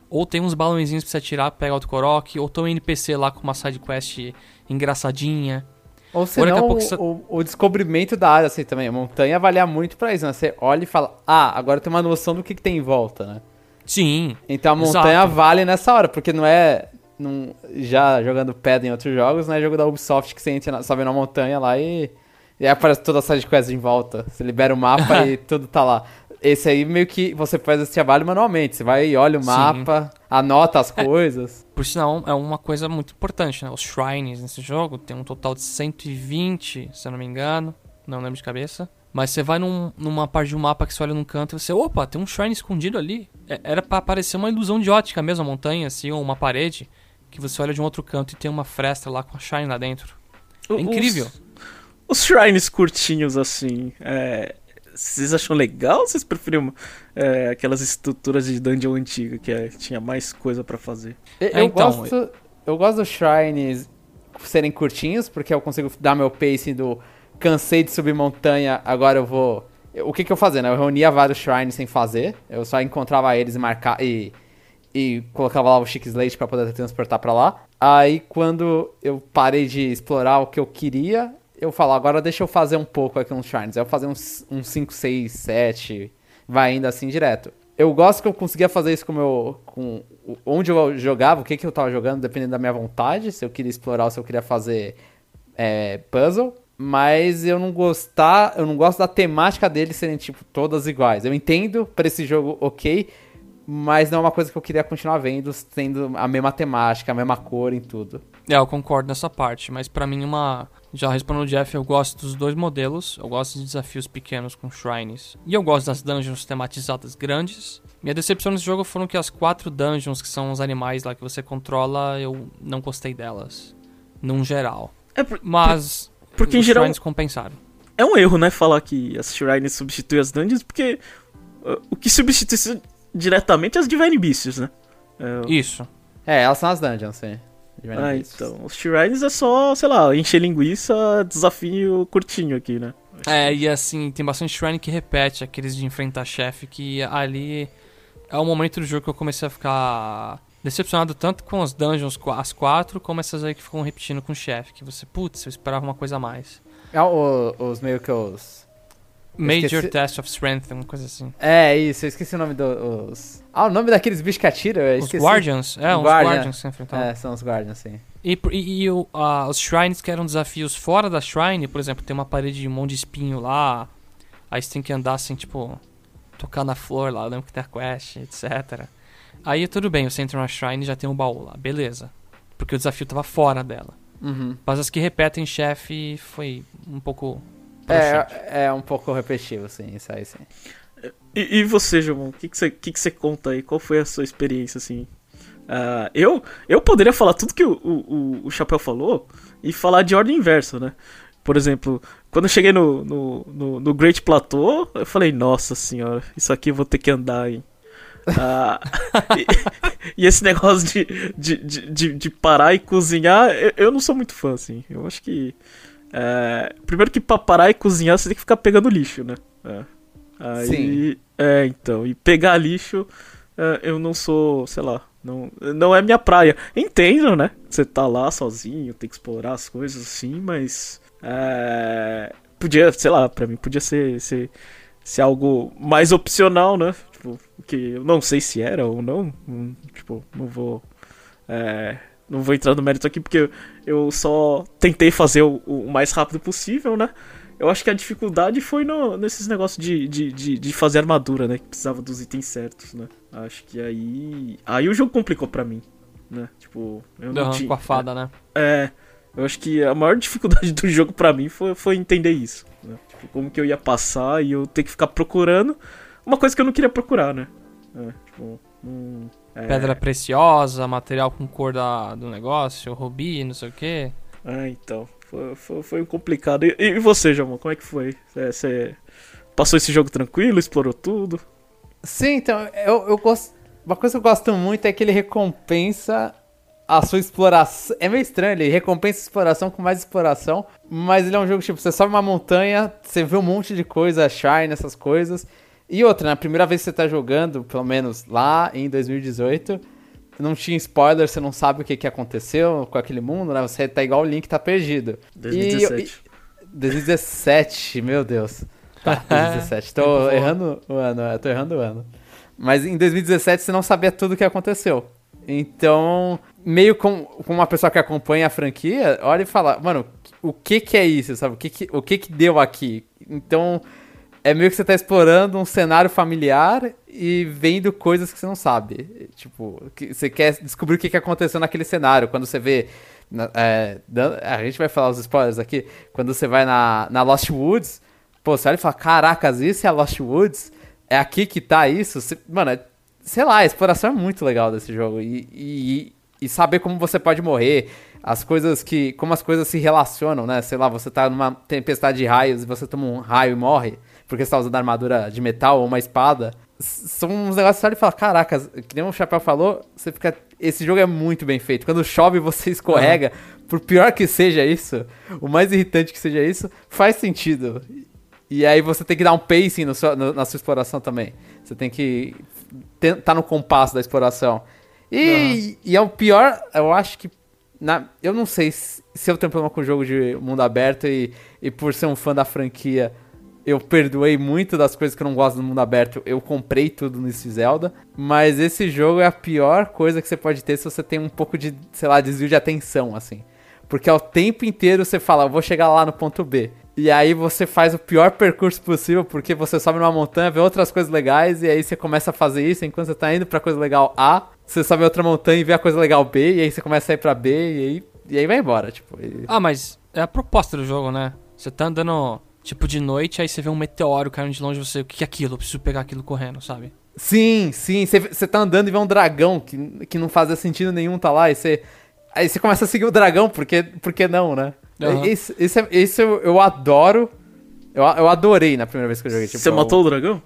Ou tem uns balãozinhos pra você atirar, pegar outro coroque. Ou tem um NPC lá com uma sidequest engraçadinha. Ou senão, daqui a pouco o, você- o- o descobrimento da área, assim, também. A montanha valia muito pra isso, né? Você olha e fala, ah, agora tem uma noção do que, que tem em volta, né? Sim, Então a montanha Exato. vale nessa hora, porque não é. Não, já jogando pedra em outros jogos, não é jogo da Ubisoft que você entra, na, sobe na montanha lá e. E aí aparece toda a sidequest em volta. Você libera o mapa e tudo tá lá. Esse aí meio que você faz esse trabalho manualmente. Você vai e olha o Sim. mapa, anota as coisas. Por sinal, é uma coisa muito importante, né? Os shrines nesse jogo tem um total de 120, se eu não me engano. Não lembro de cabeça. Mas você vai num- numa parte de um mapa que você olha num canto e você, opa, tem um shrine escondido ali. É- Era pra parecer uma ilusão de ótica mesmo, a montanha, assim, ou uma parede. Que você olha de um outro canto e tem uma fresta lá com a shrine lá dentro. É incrível. Os, os shrines curtinhos, assim, é, vocês acham legal ou vocês preferiam é, aquelas estruturas de dungeon antiga que é, tinha mais coisa pra fazer? Eu, É, então, gosto, eu gosto dos shrines serem curtinhos, porque eu consigo dar meu pace do cansei de subir montanha, agora eu vou. eu- O que, que eu fazia, né? Eu reunia vários shrines sem fazer. Eu só encontrava eles e marcar e, e colocava lá o Chic Slate pra poder transportar pra lá. Aí quando eu parei de explorar o que eu queria, eu falo, agora deixa eu fazer um pouco aqui shrines. Aí eu fazer uns, uns 5, 6, 7, vai indo assim direto. Eu gosto que eu conseguia fazer isso com o meu. Com onde eu jogava, o que, que eu tava jogando, dependendo da minha vontade. Se eu queria explorar ou se eu queria fazer é, puzzle. Mas eu não gostar. Eu não gosto da temática deles serem, tipo, todas iguais. Eu entendo pra esse jogo, ok. Mas não é uma coisa que eu queria continuar vendo, tendo a mesma temática, a mesma cor em tudo. É, eu concordo nessa parte, mas pra mim uma. Já respondendo o Jeff, eu gosto dos dois modelos. Eu gosto de desafios pequenos com shrines. E eu gosto das dungeons tematizadas grandes. Minha decepção nesse jogo foram que as quatro dungeons, que são os animais lá que você controla, eu não gostei delas. Num geral. É, por- Mas. porque em os geral shrines compensaram. é um erro, né, falar que as shrines substituem as dungeons, porque uh, o que substitui isso diretamente as Divine Beasts, né? É, Isso. É, elas são as dungeons, sim. Divine Ah, Beasts. então. Os Shrines é só, sei lá, encher linguiça, desafio curtinho aqui, né? É, e assim, tem bastante shrine que repete aqueles de enfrentar chefe, que ali é o momento do jogo que eu comecei a ficar decepcionado tanto com as dungeons, as quatro, como essas aí que ficam repetindo com o chefe, que você, putz, eu esperava uma coisa a mais. É o- os meio que os. Major esqueci- Test of Strength, uma coisa assim. É, isso, eu esqueci o nome dos. Ah, o nome daqueles bichos que atiram, eu Os. Guardians, é, os Guardian. Guardians que. É, são os Guardians, sim. E, e- e ah, os shrines que eram desafios fora da shrine, por exemplo, tem uma parede de um monte de espinho lá, aí você tem que andar assim, tipo, tocar na flor lá, lembra que tem a quest, etc. Aí tudo bem, você entra na shrine e já tem um baú lá, beleza. Porque o desafio tava fora dela. Uhum. Mas as que repetem chefe foi um pouco. Broxante. É, é um pouco repetitivo, sim, isso aí sim. E, e você, João, o que, que, você, que, que você conta aí? Qual foi a sua experiência, assim? Ah, eu, eu poderia falar tudo que o, o, o- Chapéu falou e falar de ordem inversa, né? Por exemplo, quando eu cheguei no, no, no, no Great Plateau, eu falei, nossa senhora, isso aqui eu vou ter que andar, hein? Ah, e, e esse negócio de, de, de, de, de parar e cozinhar, eu, eu não sou muito fã, assim. Eu acho que. É, primeiro que pra parar e cozinhar você tem que ficar pegando lixo, né? É. Aí, Sim. É, então. E pegar lixo, é, eu não sou, sei lá. Não, não é minha praia. Entendo, né? Você tá lá sozinho, tem que explorar as coisas assim, mas. É, podia, sei lá, pra mim podia ser, ser, ser algo mais opcional, né? Tipo, que eu não sei se era ou não. Tipo, não vou. é, não vou entrar no mérito aqui porque eu, só tentei fazer o, o mais rápido possível, né? Eu acho que a dificuldade foi no, nesses negócios de, de, de, de fazer armadura, né? Que precisava dos itens certos, né? Acho que aí. Aí o jogo complicou pra mim, né? Tipo, eu não tinha. com a fada, né? É, eu acho que a maior dificuldade do jogo pra mim foi, foi entender isso. Né? Tipo, como que eu ia passar e eu ter que ficar procurando uma coisa que eu não queria procurar, né? É, tipo, hum, é, Pedra preciosa, material com cor da, do negócio, rubi, não sei o quê. É, então. Foi, foi, foi um complicado. E, e você, Jamon, como é que foi? Você- Você passou esse jogo tranquilo, explorou tudo? Sim, então, eu, eu gosto. Uma coisa que eu gosto muito é que ele recompensa a sua exploração. É meio estranho, ele recompensa a exploração com mais exploração. Mas ele é um jogo tipo, você sobe uma montanha, você vê um monte de coisa, shine, essas coisas. E outra, na primeira vez que você tá jogando, pelo menos lá em 2018, não tinha spoiler, você não sabe o que, que aconteceu com aquele mundo, né? Você tá igual o Link, tá perdido. E- 2017. e- 2017, meu Deus. Tá, 2017. Tempo Tô errando o ano, é, tô errando o ano. Mas em 2017 você não sabia tudo o que aconteceu. Então, meio com, com uma pessoa que acompanha a franquia, olha e fala, mano, o que que é isso, sabe? O que que, o que, que deu aqui? Então, é meio que você tá explorando um cenário familiar e vendo coisas que você não sabe. Tipo, que você quer descobrir o que, que aconteceu naquele cenário. Quando você vê. é, a gente vai falar os spoilers aqui. Quando você vai na, na Lost Woods, pô, você olha e fala: Caracas, isso é a Lost Woods? É aqui que tá isso? Você- mano, é- sei lá, a exploração é muito legal desse jogo. E, e, e saber como você pode morrer. As coisas que. Como as coisas se relacionam, né? Sei lá, você tá numa tempestade de raios e você toma um raio e morre porque você tá usando armadura de metal ou uma espada. São uns negócios que você olha e fala, caracas, que nem o Chapéu falou, você fica. Esse jogo é muito bem feito. Quando chove você escorrega, por pior que seja isso, o mais irritante que seja isso, faz sentido. E aí você tem que dar um pacing no seu- no- na sua exploração também. Você tem que estar no compasso da exploração. E, e é o pior, eu acho que. na- eu não sei se, se eu tenho problema com o jogo de mundo aberto e, e por ser um fã da franquia, eu perdoei muito das coisas que eu não gosto do mundo aberto. Eu comprei tudo nesse Zelda. Mas esse jogo é a pior coisa que você pode ter se você tem um pouco de, sei lá, desvio de atenção, assim. Porque ao tempo inteiro você fala, vou chegar lá no ponto B. E aí você faz o pior percurso possível, porque você sobe numa montanha, vê outras coisas legais, e aí você começa a fazer isso, enquanto você tá indo pra coisa legal A, você sobe outra montanha e vê a coisa legal B, e aí você começa a ir pra B, e aí, e aí vai embora, tipo. e- Ah, mas é a proposta do jogo, né? Você tá andando, tipo, de noite, aí você vê um meteoro caindo de longe, você, o que é aquilo? Eu preciso pegar aquilo correndo, sabe? Sim, sim, você, você tá andando e vê um dragão que, que não fazia sentido nenhum tá lá, e você. Aí você começa a seguir o dragão, porque, porque não, né? Aham. Isso, isso, é- isso eu, eu adoro. Eu, eu adorei na primeira vez que eu joguei. Tipo, Você eu- matou o dragão?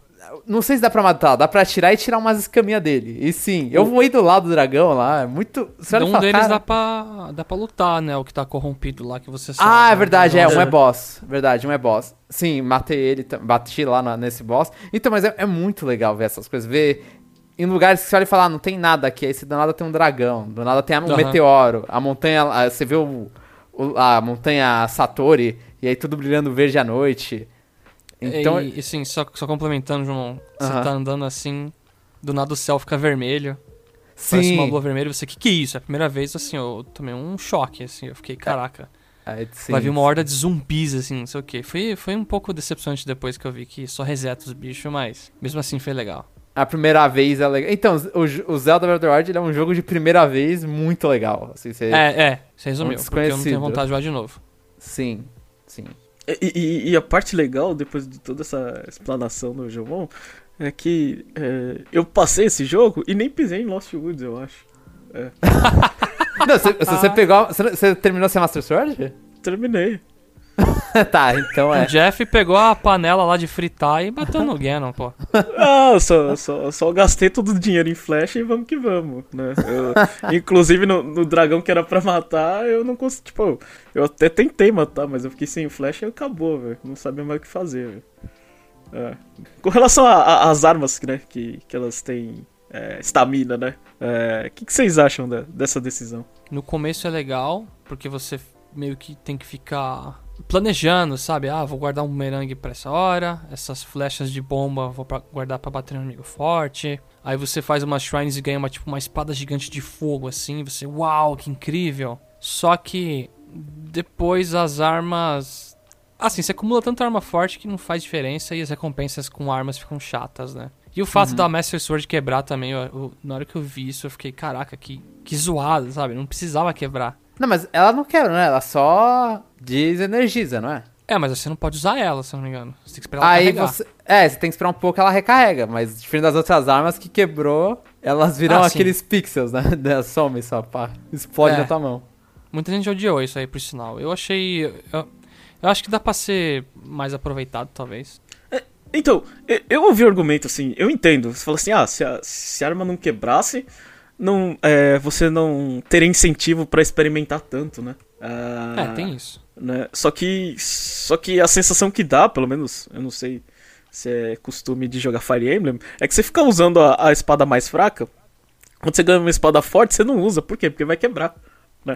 Não sei se dá pra matar, dá pra atirar e tirar umas escaminhas dele. E sim, eu voei do lado do dragão lá, é muito. Você um fala, deles cara- dá pra, dá pra lutar, né? O que tá corrompido lá, que você sabe. Ah, é né? verdade, é, um é boss. Verdade, um é boss. Sim, matei ele, bati lá na- nesse boss. Então, mas é, é muito legal ver essas coisas, ver em lugares que você olha e fala, ah, não tem nada aqui, aí você do nada tem um dragão, do nada tem um Aham. meteoro, a montanha, ah, você vê o, o- a montanha Satori, e aí tudo brilhando verde à noite. Então, E, e assim, só, só complementando, João, você Aham. tá andando assim, do nada o céu fica vermelho, parece uma sim, lua vermelha, você, que que é isso? É a primeira vez, assim, eu tomei um choque, assim, eu fiquei, caraca, aí, sim, vai vir uma horda de zumbis, assim, não sei o que. Foi, foi um pouco decepcionante depois que eu vi que só reseta os bichos, mas mesmo assim foi legal. A primeira vez é legal. Então, o, o Zelda Breath of the Wild é um jogo de primeira vez muito legal. Assim, você... É, é, você resumiu, Um porque eu não tenho vontade de jogar de novo. Sim, sim. E, e- e a parte legal, depois de toda essa explanação do Jomon, é que é, eu passei esse jogo e nem pisei em Lost Woods, eu acho. Não, se, se você pegou. Você, você terminou sem Master Sword? Terminei. tá, então O é. Jeff pegou a panela lá de fritar e bateu no Ganon, pô. Ah, eu só, só, só gastei todo o dinheiro em flash e vamos que vamos, né? Eu- inclusive no, no dragão que era pra matar, eu não consegui, tipo, eu até tentei matar, mas eu fiquei sem flash e acabou, velho. Não sabia mais o que fazer, velho. É. Com relação às armas, né, que, que elas têm é, estamina, né? O que, que vocês acham da- dessa decisão? No começo é legal, porque você meio que tem que ficar planejando, sabe? Ah, vou guardar um bumerangue pra essa hora, essas flechas de bomba vou pra- guardar pra bater no inimigo forte. Aí você faz umas shrines e ganha uma, tipo, uma espada gigante de fogo, assim. Você, uau, que incrível. Só que depois as armas... Assim, você acumula tanta arma forte que não faz diferença e as recompensas com armas ficam chatas, né? E o fato da Master Sword quebrar também, eu- eu- na hora que eu vi isso, eu fiquei, caraca, que, que zoado, sabe? Não precisava quebrar. Não, mas ela não quebra, né? Ela só desenergiza, não é? É, mas você não pode usar ela, se eu não me engano. Você tem que esperar ela Aí carregar. você. É, você tem que esperar um pouco ela recarrega, mas diferente das outras armas que quebrou, elas viram Ah, sim. aqueles pixels, né? Some só, pá. Explode É. na tua mão. Muita gente odiou isso aí, por sinal. Eu achei... Eu, eu acho que dá pra ser mais aproveitado, talvez. Então, eu, eu ouvi o argumento assim, eu entendo. Você fala assim, ah, se a, se a arma não quebrasse, não, é, você não teria incentivo pra experimentar tanto, né? Ah, É, tem isso. né? Só que só que a sensação que dá, pelo menos, eu não sei se é costume de jogar Fire Emblem, é que você fica usando a, a espada mais fraca. Quando você ganha uma espada forte, você não usa. Por quê? Porque vai quebrar.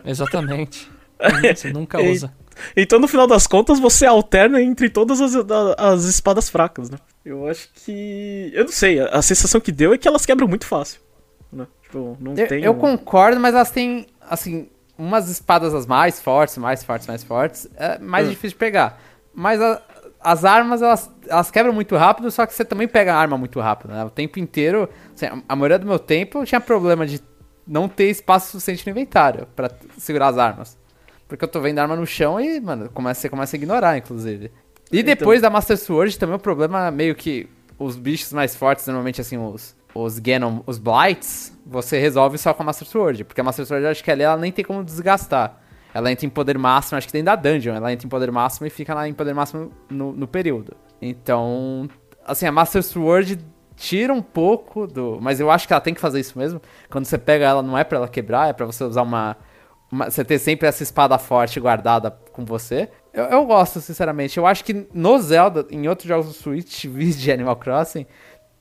Exatamente. você nunca E- usa. Então, no final das contas, você alterna entre todas as, as espadas fracas, né? Eu acho que. Eu não sei, a, a sensação que deu é que elas quebram muito fácil. Tipo, não Eu, tem. eu um- concordo, mas elas têm, assim, umas espadas as mais fortes, mais fortes, mais fortes, é mais Hum. difícil de pegar. Mas a- as armas, elas, elas quebram muito rápido, só que você também pega a arma muito rápido, né? O tempo inteiro, assim, a, a maioria do meu tempo eu tinha problema de não ter espaço suficiente no inventário pra t- segurar as armas. Porque eu tô vendo a arma no chão e, mano, começa, você começa a ignorar, inclusive. E Então- depois da Master Sword também o problema é meio que os bichos mais fortes, normalmente assim, os, os Ganon, os Blights, você resolve só com a Master Sword. Porque a Master Sword, acho que ali ela nem tem como desgastar. Ela entra em poder máximo, acho que dentro da dungeon. Ela entra em poder máximo e fica lá em poder máximo no, no período. Então, assim, a Master Sword tira um pouco do. Mas eu acho que ela tem que fazer isso mesmo. Quando você pega ela, não é pra ela quebrar, é pra você usar uma. uma- você ter sempre essa espada forte guardada com você. Eu, eu gosto, sinceramente. Eu acho que no Zelda, em outros jogos do Switch, vídeo de Animal Crossing,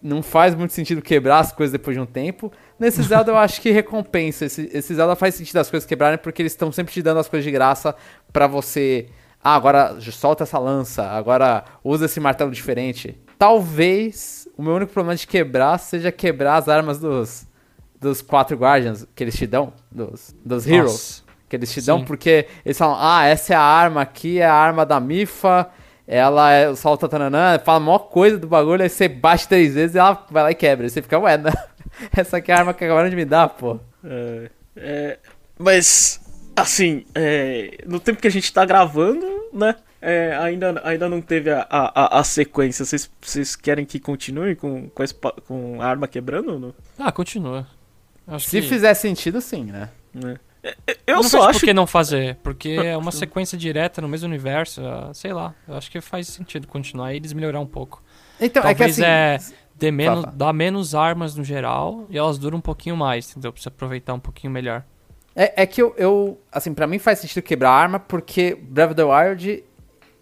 não faz muito sentido quebrar as coisas depois de um tempo. Nesse Zelda eu acho que recompensa. Esse, esse Zelda faz sentido as coisas quebrarem porque eles estão sempre te dando as coisas de graça pra você. Ah, agora solta essa lança, agora usa esse martelo diferente. Talvez o meu único problema de quebrar seja quebrar as armas dos, dos quatro Guardians que eles te dão, dos, dos Heroes Nossa. que eles te dão, Sim. porque eles falam, ah, essa é a arma aqui, é a arma da Mifa, ela é, solta tananã, fala a maior coisa do bagulho, aí você bate três vezes e ela vai lá e quebra. Aí você fica, ué, não, essa aqui é a arma que acabaram de me dar, pô. É, é, mas, assim, é, no tempo que a gente tá gravando, né? é, ainda, ainda não teve a, a, a- a sequência. Vocês, querem que continue com, com, a, com a arma quebrando? ou não? Ah, continua. Acho Se que... fizer sentido, sim, né? Né? É, Eu não só acho por que não fazer, porque é uma sequência direta no mesmo universo, ah, sei lá. Eu acho que faz sentido continuar e eles melhorar um pouco. Então, Talvez é que assim... é, dê menos, Fala. dá menos armas no geral e elas duram um pouquinho mais, entendeu? Pra você aproveitar um pouquinho melhor. É, é que eu, eu, assim, pra mim faz sentido quebrar a arma porque Breath of the Wild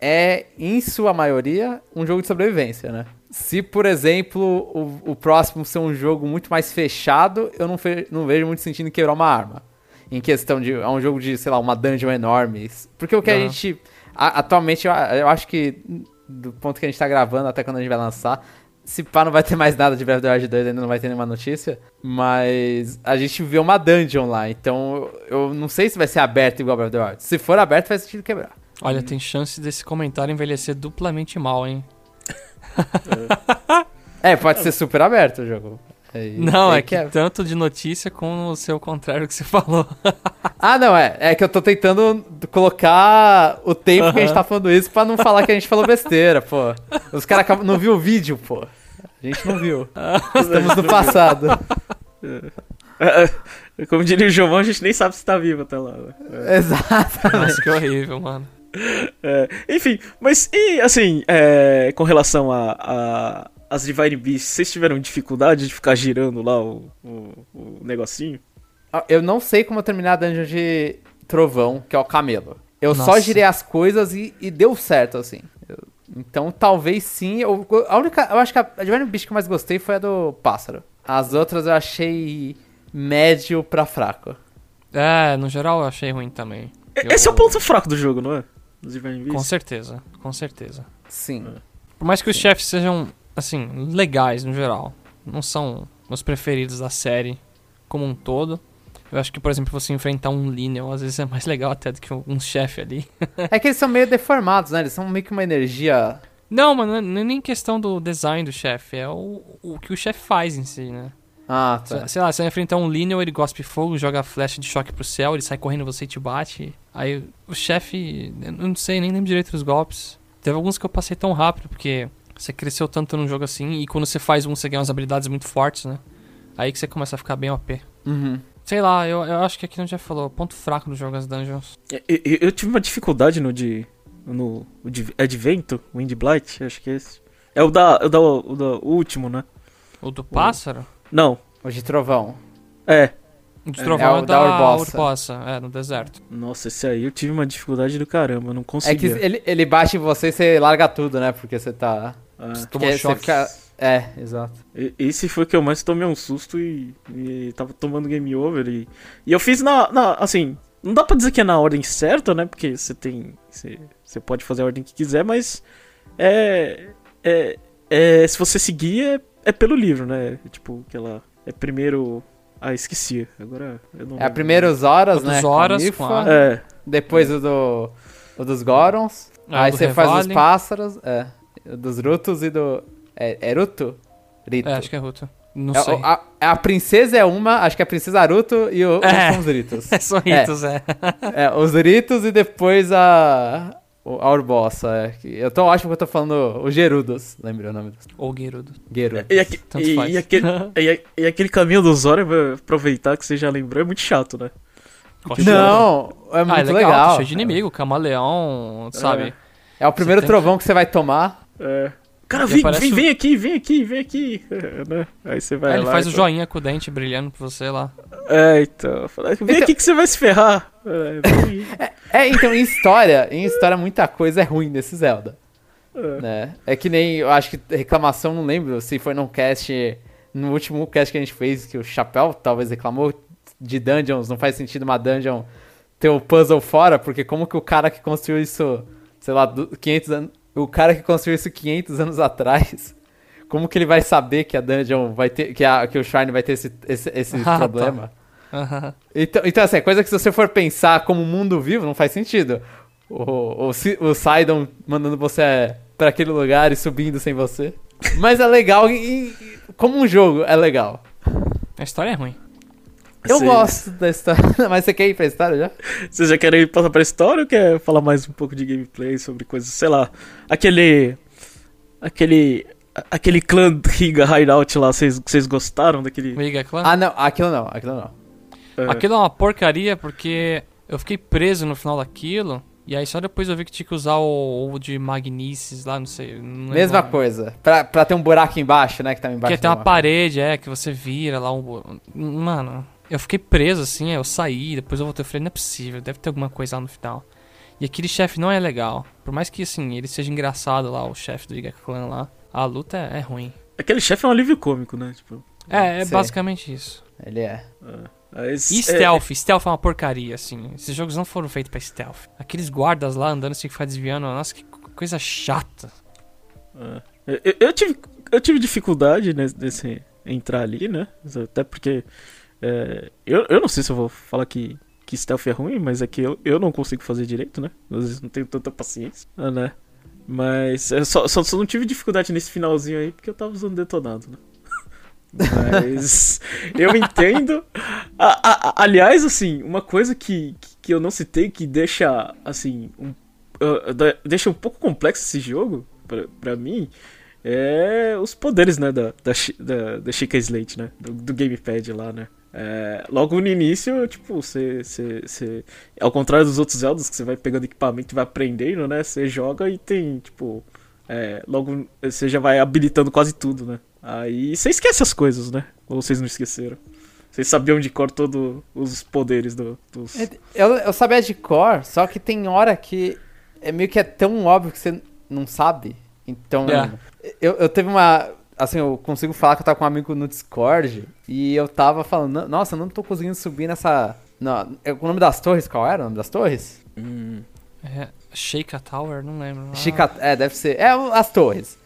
é, em sua maioria, um jogo de sobrevivência, né? Se, por exemplo, o, o próximo ser um jogo muito mais fechado, eu não, fe- não vejo muito sentido em quebrar uma arma. Em questão de. É um jogo de, sei lá, uma dungeon enorme. Porque o que a Aham. gente. a- atualmente, eu, eu acho que, do ponto que a gente tá gravando até quando a gente vai lançar, se pá, não vai ter mais nada de Breath of the Wild 2, ainda não vai ter nenhuma notícia. Mas a gente vê uma dungeon lá, então eu não sei se vai ser aberto igual Breath of the Wild. Se for aberto, faz sentido quebrar. Olha, tem chance desse comentário envelhecer duplamente mal, hein? É, pode ser super aberto o jogo. Não, é que quebra. tanto de notícia como o seu contrário que você falou. Ah, não, é. É que eu tô tentando colocar o tempo que a gente tá falando isso pra não falar que a gente falou besteira, pô. Os caras acabam- não viu o vídeo, pô. A gente não viu. Estamos no passado. É, é, Como diria o João, a gente nem sabe se tá vivo até lá. né? É. Exato. Nossa, que horrível, mano. É, enfim, mas e assim, é, com relação a, a as Divine Beasts, vocês tiveram dificuldade de ficar girando lá o, o, o negocinho? Ah, Eu não sei como terminar a dungeon de trovão, que é o camelo. Eu só Nossa. girei as coisas e, e deu certo, assim. Eu- então talvez sim. Eu, a única. Eu acho que a, a Divine Beast que eu mais gostei foi a do pássaro. As outras eu achei médio pra fraco. É, no geral eu achei ruim também. Eu- Esse é o ponto fraco do jogo, não é? Com certeza, com certeza. Sim. Por mais que os chefes sejam, assim, legais no geral, não são meus preferidos da série como um todo. Eu acho que, por exemplo, você enfrentar um Lineal às vezes é mais legal até do que um chefe ali. É que eles são meio deformados, né? Eles são meio que uma energia. Não, mano, não é nem questão do design do chefe, é o, o que o chefe faz em si, né? Ah, Sei- tá. Sei lá, você vai enfrentar um Lineal, ele gospe fogo, joga flecha de choque pro céu, ele sai correndo, você e te bate. Aí o chefe, eu não sei, nem lembro direito dos golpes. Teve alguns que eu passei tão rápido, porque você cresceu tanto num jogo assim, e quando você faz um, você ganha umas habilidades muito fortes, né? Aí que você começa a ficar bem OP. Uhum. Sei lá, eu, eu acho que aqui não já falou, ponto fraco do jogo as dungeons. Eu, eu- eu tive uma dificuldade no de. No o de Advento, Wind Blight, acho que é esse. É o da. O da, o da o último, né? O do pássaro? Não. O de trovão. É. O de É, trovão é é, o da da Urbossa. Urbossa, é, no deserto. Nossa, esse aí eu tive uma dificuldade do caramba, eu não É que ele, ele bate em você e você larga tudo, né? Porque você tá. Ah, Tomou você choque. fica- É, exato. e- esse foi o que eu mais tomei um susto e, e tava tomando game over. E, e eu fiz na, na. Assim, não dá pra dizer que é na ordem certa, né? Porque você tem. Você, você pode fazer a ordem que quiser, mas. É. É. é se você seguir, é, é pelo livro, né? Tipo, aquela. É primeiro. Ah, esqueci. Agora eu não É a lembro. primeiro os horas, dos né? a Horas, com a- É. Depois o do. O dos Gorons. Ah, aí do você faz os pássaros. É. o Dos Rutos e do. É, é Ruto? Rito. É, acho que é Ruto. Não É, sei. o- a, a princesa é uma, acho que é a princesa Aruto e o, É. são os Ritos. São ritos, é. É, os Ritos e depois a. o- A Urbossa. É. que- Eu tô ótimo que eu tô falando o Gerudos. Lembra o nome do Ou Gerudo. Gerudos. E, aque- Tanto e- faz. e aquele, e, e aquele caminho do Zora, aproveitar que você já lembrou, é muito chato, né? Não, é muito ah, é legal, legal. tá cheio de inimigo, camaleão, sabe? É o primeiro trovão que você vai tomar. É. Cara, vem, vem, vem aqui, vem aqui, vem aqui. né? Aí você vai Aí ele lá faz e o fala- joinha com o dente brilhando pra você lá. É, então. fala, Vem Então- aqui que você vai se ferrar. É, vem. É, então, em história, em história, muita coisa é ruim nesse Zelda. É. Né? É que nem, eu acho que reclamação, não lembro se foi num cast, no último cast que a gente fez, que o Chapéu talvez reclamou de dungeons, não faz sentido uma dungeon ter o puzzle fora, porque como que o cara que construiu isso, sei lá, du- 500 anos, o cara que construiu isso 500 anos atrás, como que ele vai saber que a dungeon vai ter, que, a, que o Shrine vai ter esse, esse, esse Ah, tá. problema? Aham. Então, então, assim, é coisa que se você for pensar como mundo vivo, não faz sentido. O, o, o Sidon mandando você pra aquele lugar e subindo sem você. Mas é legal, e, e- como um jogo, é legal. A história é ruim. Eu Você- gosto da história, mas você quer ir pra história já? Vocês já querem passar pra história ou quer falar mais um pouco de gameplay sobre coisas, sei lá, aquele. Aquele. Aquele clã Riga Hideout lá, vocês vocês gostaram daquele. Liga Clã. Ah, não, aquilo não, aquilo não. É. Aquilo é uma porcaria porque eu fiquei preso no final daquilo. E aí só depois eu vi que tinha que usar o, o de Magnices lá, não sei. não Mesma coisa. Pra, pra ter um buraco embaixo, né, que tá embaixo. Porque tem uma parede, é, que você vira lá. Um... Mano, eu fiquei preso assim, eu saí, depois eu voltei e falei, não é possível, deve ter alguma coisa lá no final. E aquele chefe não é legal. Por mais que, assim, ele seja engraçado lá, o chefe do Giga Clan lá, a luta é, é ruim. Aquele chefe é um alívio cômico, né? Tipo. É, é Sei. basicamente isso. Ele é. mas- E é- stealth, stealth é uma porcaria, assim. Esses jogos não foram feitos pra stealth. Aqueles guardas lá andando, você tem que ficar desviando. Nossa, que co- coisa chata. É. Eu, eu tive, eu tive dificuldade nesse, nesse entrar ali, né? Até porque. É, eu, eu não sei se eu vou falar que, que stealth é ruim, mas é que eu, eu não consigo fazer direito, né? Às vezes não tenho tanta paciência, ah, né? Mas eu só, só, só não tive dificuldade nesse finalzinho aí porque eu tava usando detonado, né? Mas eu entendo. A- a- a- aliás, assim, uma coisa que, que eu não citei que deixa, assim, um, uh, da- deixa um pouco complexo esse jogo, pra, pra mim, é os poderes, né, da, da, da, da Chica Slate, né? Do, do gamepad lá, né? É, logo no início, tipo, você, você, você. Ao contrário dos outros Zeldas, que você vai pegando equipamento e vai aprendendo, né? Você joga e tem, tipo. É, logo você já vai habilitando quase tudo, né? Aí você esquece as coisas, né? Ou vocês não esqueceram? Vocês sabiam de cor todos os poderes do, dos. Eu, eu sabia de cor, só que tem hora que é meio que é tão óbvio que você não sabe. Então, Yeah. eu, eu teve uma. Assim, eu consigo falar que eu tava com um amigo no Discord e eu tava falando, "No- nossa, eu não tô conseguindo subir nessa. Não, é- o nome das torres, qual era o nome das torres? Hum, É, Sheikah Tower, não lembro. Ah, Chica, é, deve ser. É, as torres.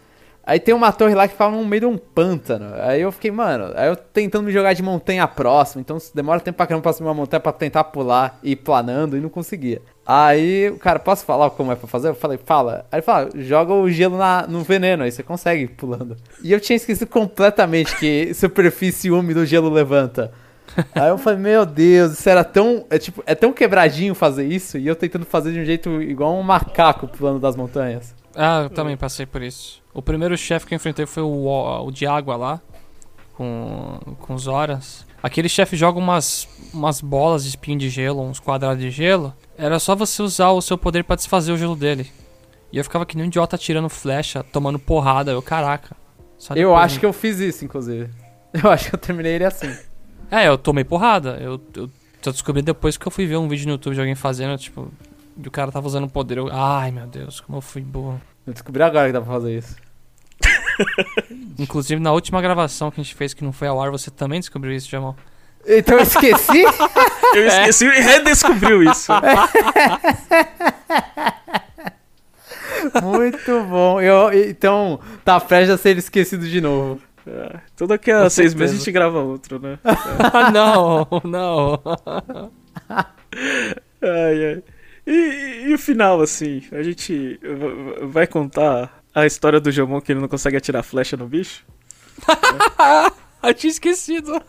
Aí tem uma torre lá que fala no meio de um pântano. Aí eu fiquei, mano, aí eu tentando me jogar de montanha próxima, então demora tempo pra caramba pra subir uma montanha pra tentar pular e ir planando e não conseguia. Aí o cara, posso falar como é pra fazer? Eu falei, fala. Aí ele fala, joga o gelo na, no veneno, aí você consegue pulando. E eu tinha esquecido completamente que superfície úmida o gelo levanta. Aí eu falei, meu Deus, isso era tão. É, tipo, é tão quebradinho fazer isso e eu tentando fazer de um jeito igual um macaco pulando das montanhas. Ah, eu também passei por isso. O primeiro chefe que eu enfrentei foi o, o de água lá, com, com os horas. Aquele chefe joga umas, umas bolas de espinho de gelo, uns quadrados de gelo. Era só você usar o seu poder pra desfazer o gelo dele. E eu ficava que nem um idiota tirando flecha, tomando porrada. Eu, caraca. Eu acho que eu fiz isso, inclusive. Eu acho que eu terminei ele assim. É, eu tomei porrada. Eu, eu só descobri depois que eu fui ver um vídeo no YouTube de alguém fazendo, tipo... E o cara tava usando poder. Eu, ai, meu Deus, como eu fui burro. Eu descobri agora que dá pra fazer isso. Inclusive, na última gravação que a gente fez, que não foi ao ar, você também descobriu isso, Jamal. Então eu esqueci? Eu esqueci e redescobriu isso. Muito bom. Eu, então, tá prestes a ser esquecido de novo. É, Todo daqui a Com seis meses a gente grava outro, né? Ah, não, não. Ai, ai. E, e- o final, assim? A gente vai contar a história do Jomon que ele não consegue atirar flecha no bicho? Eu tinha esquecido.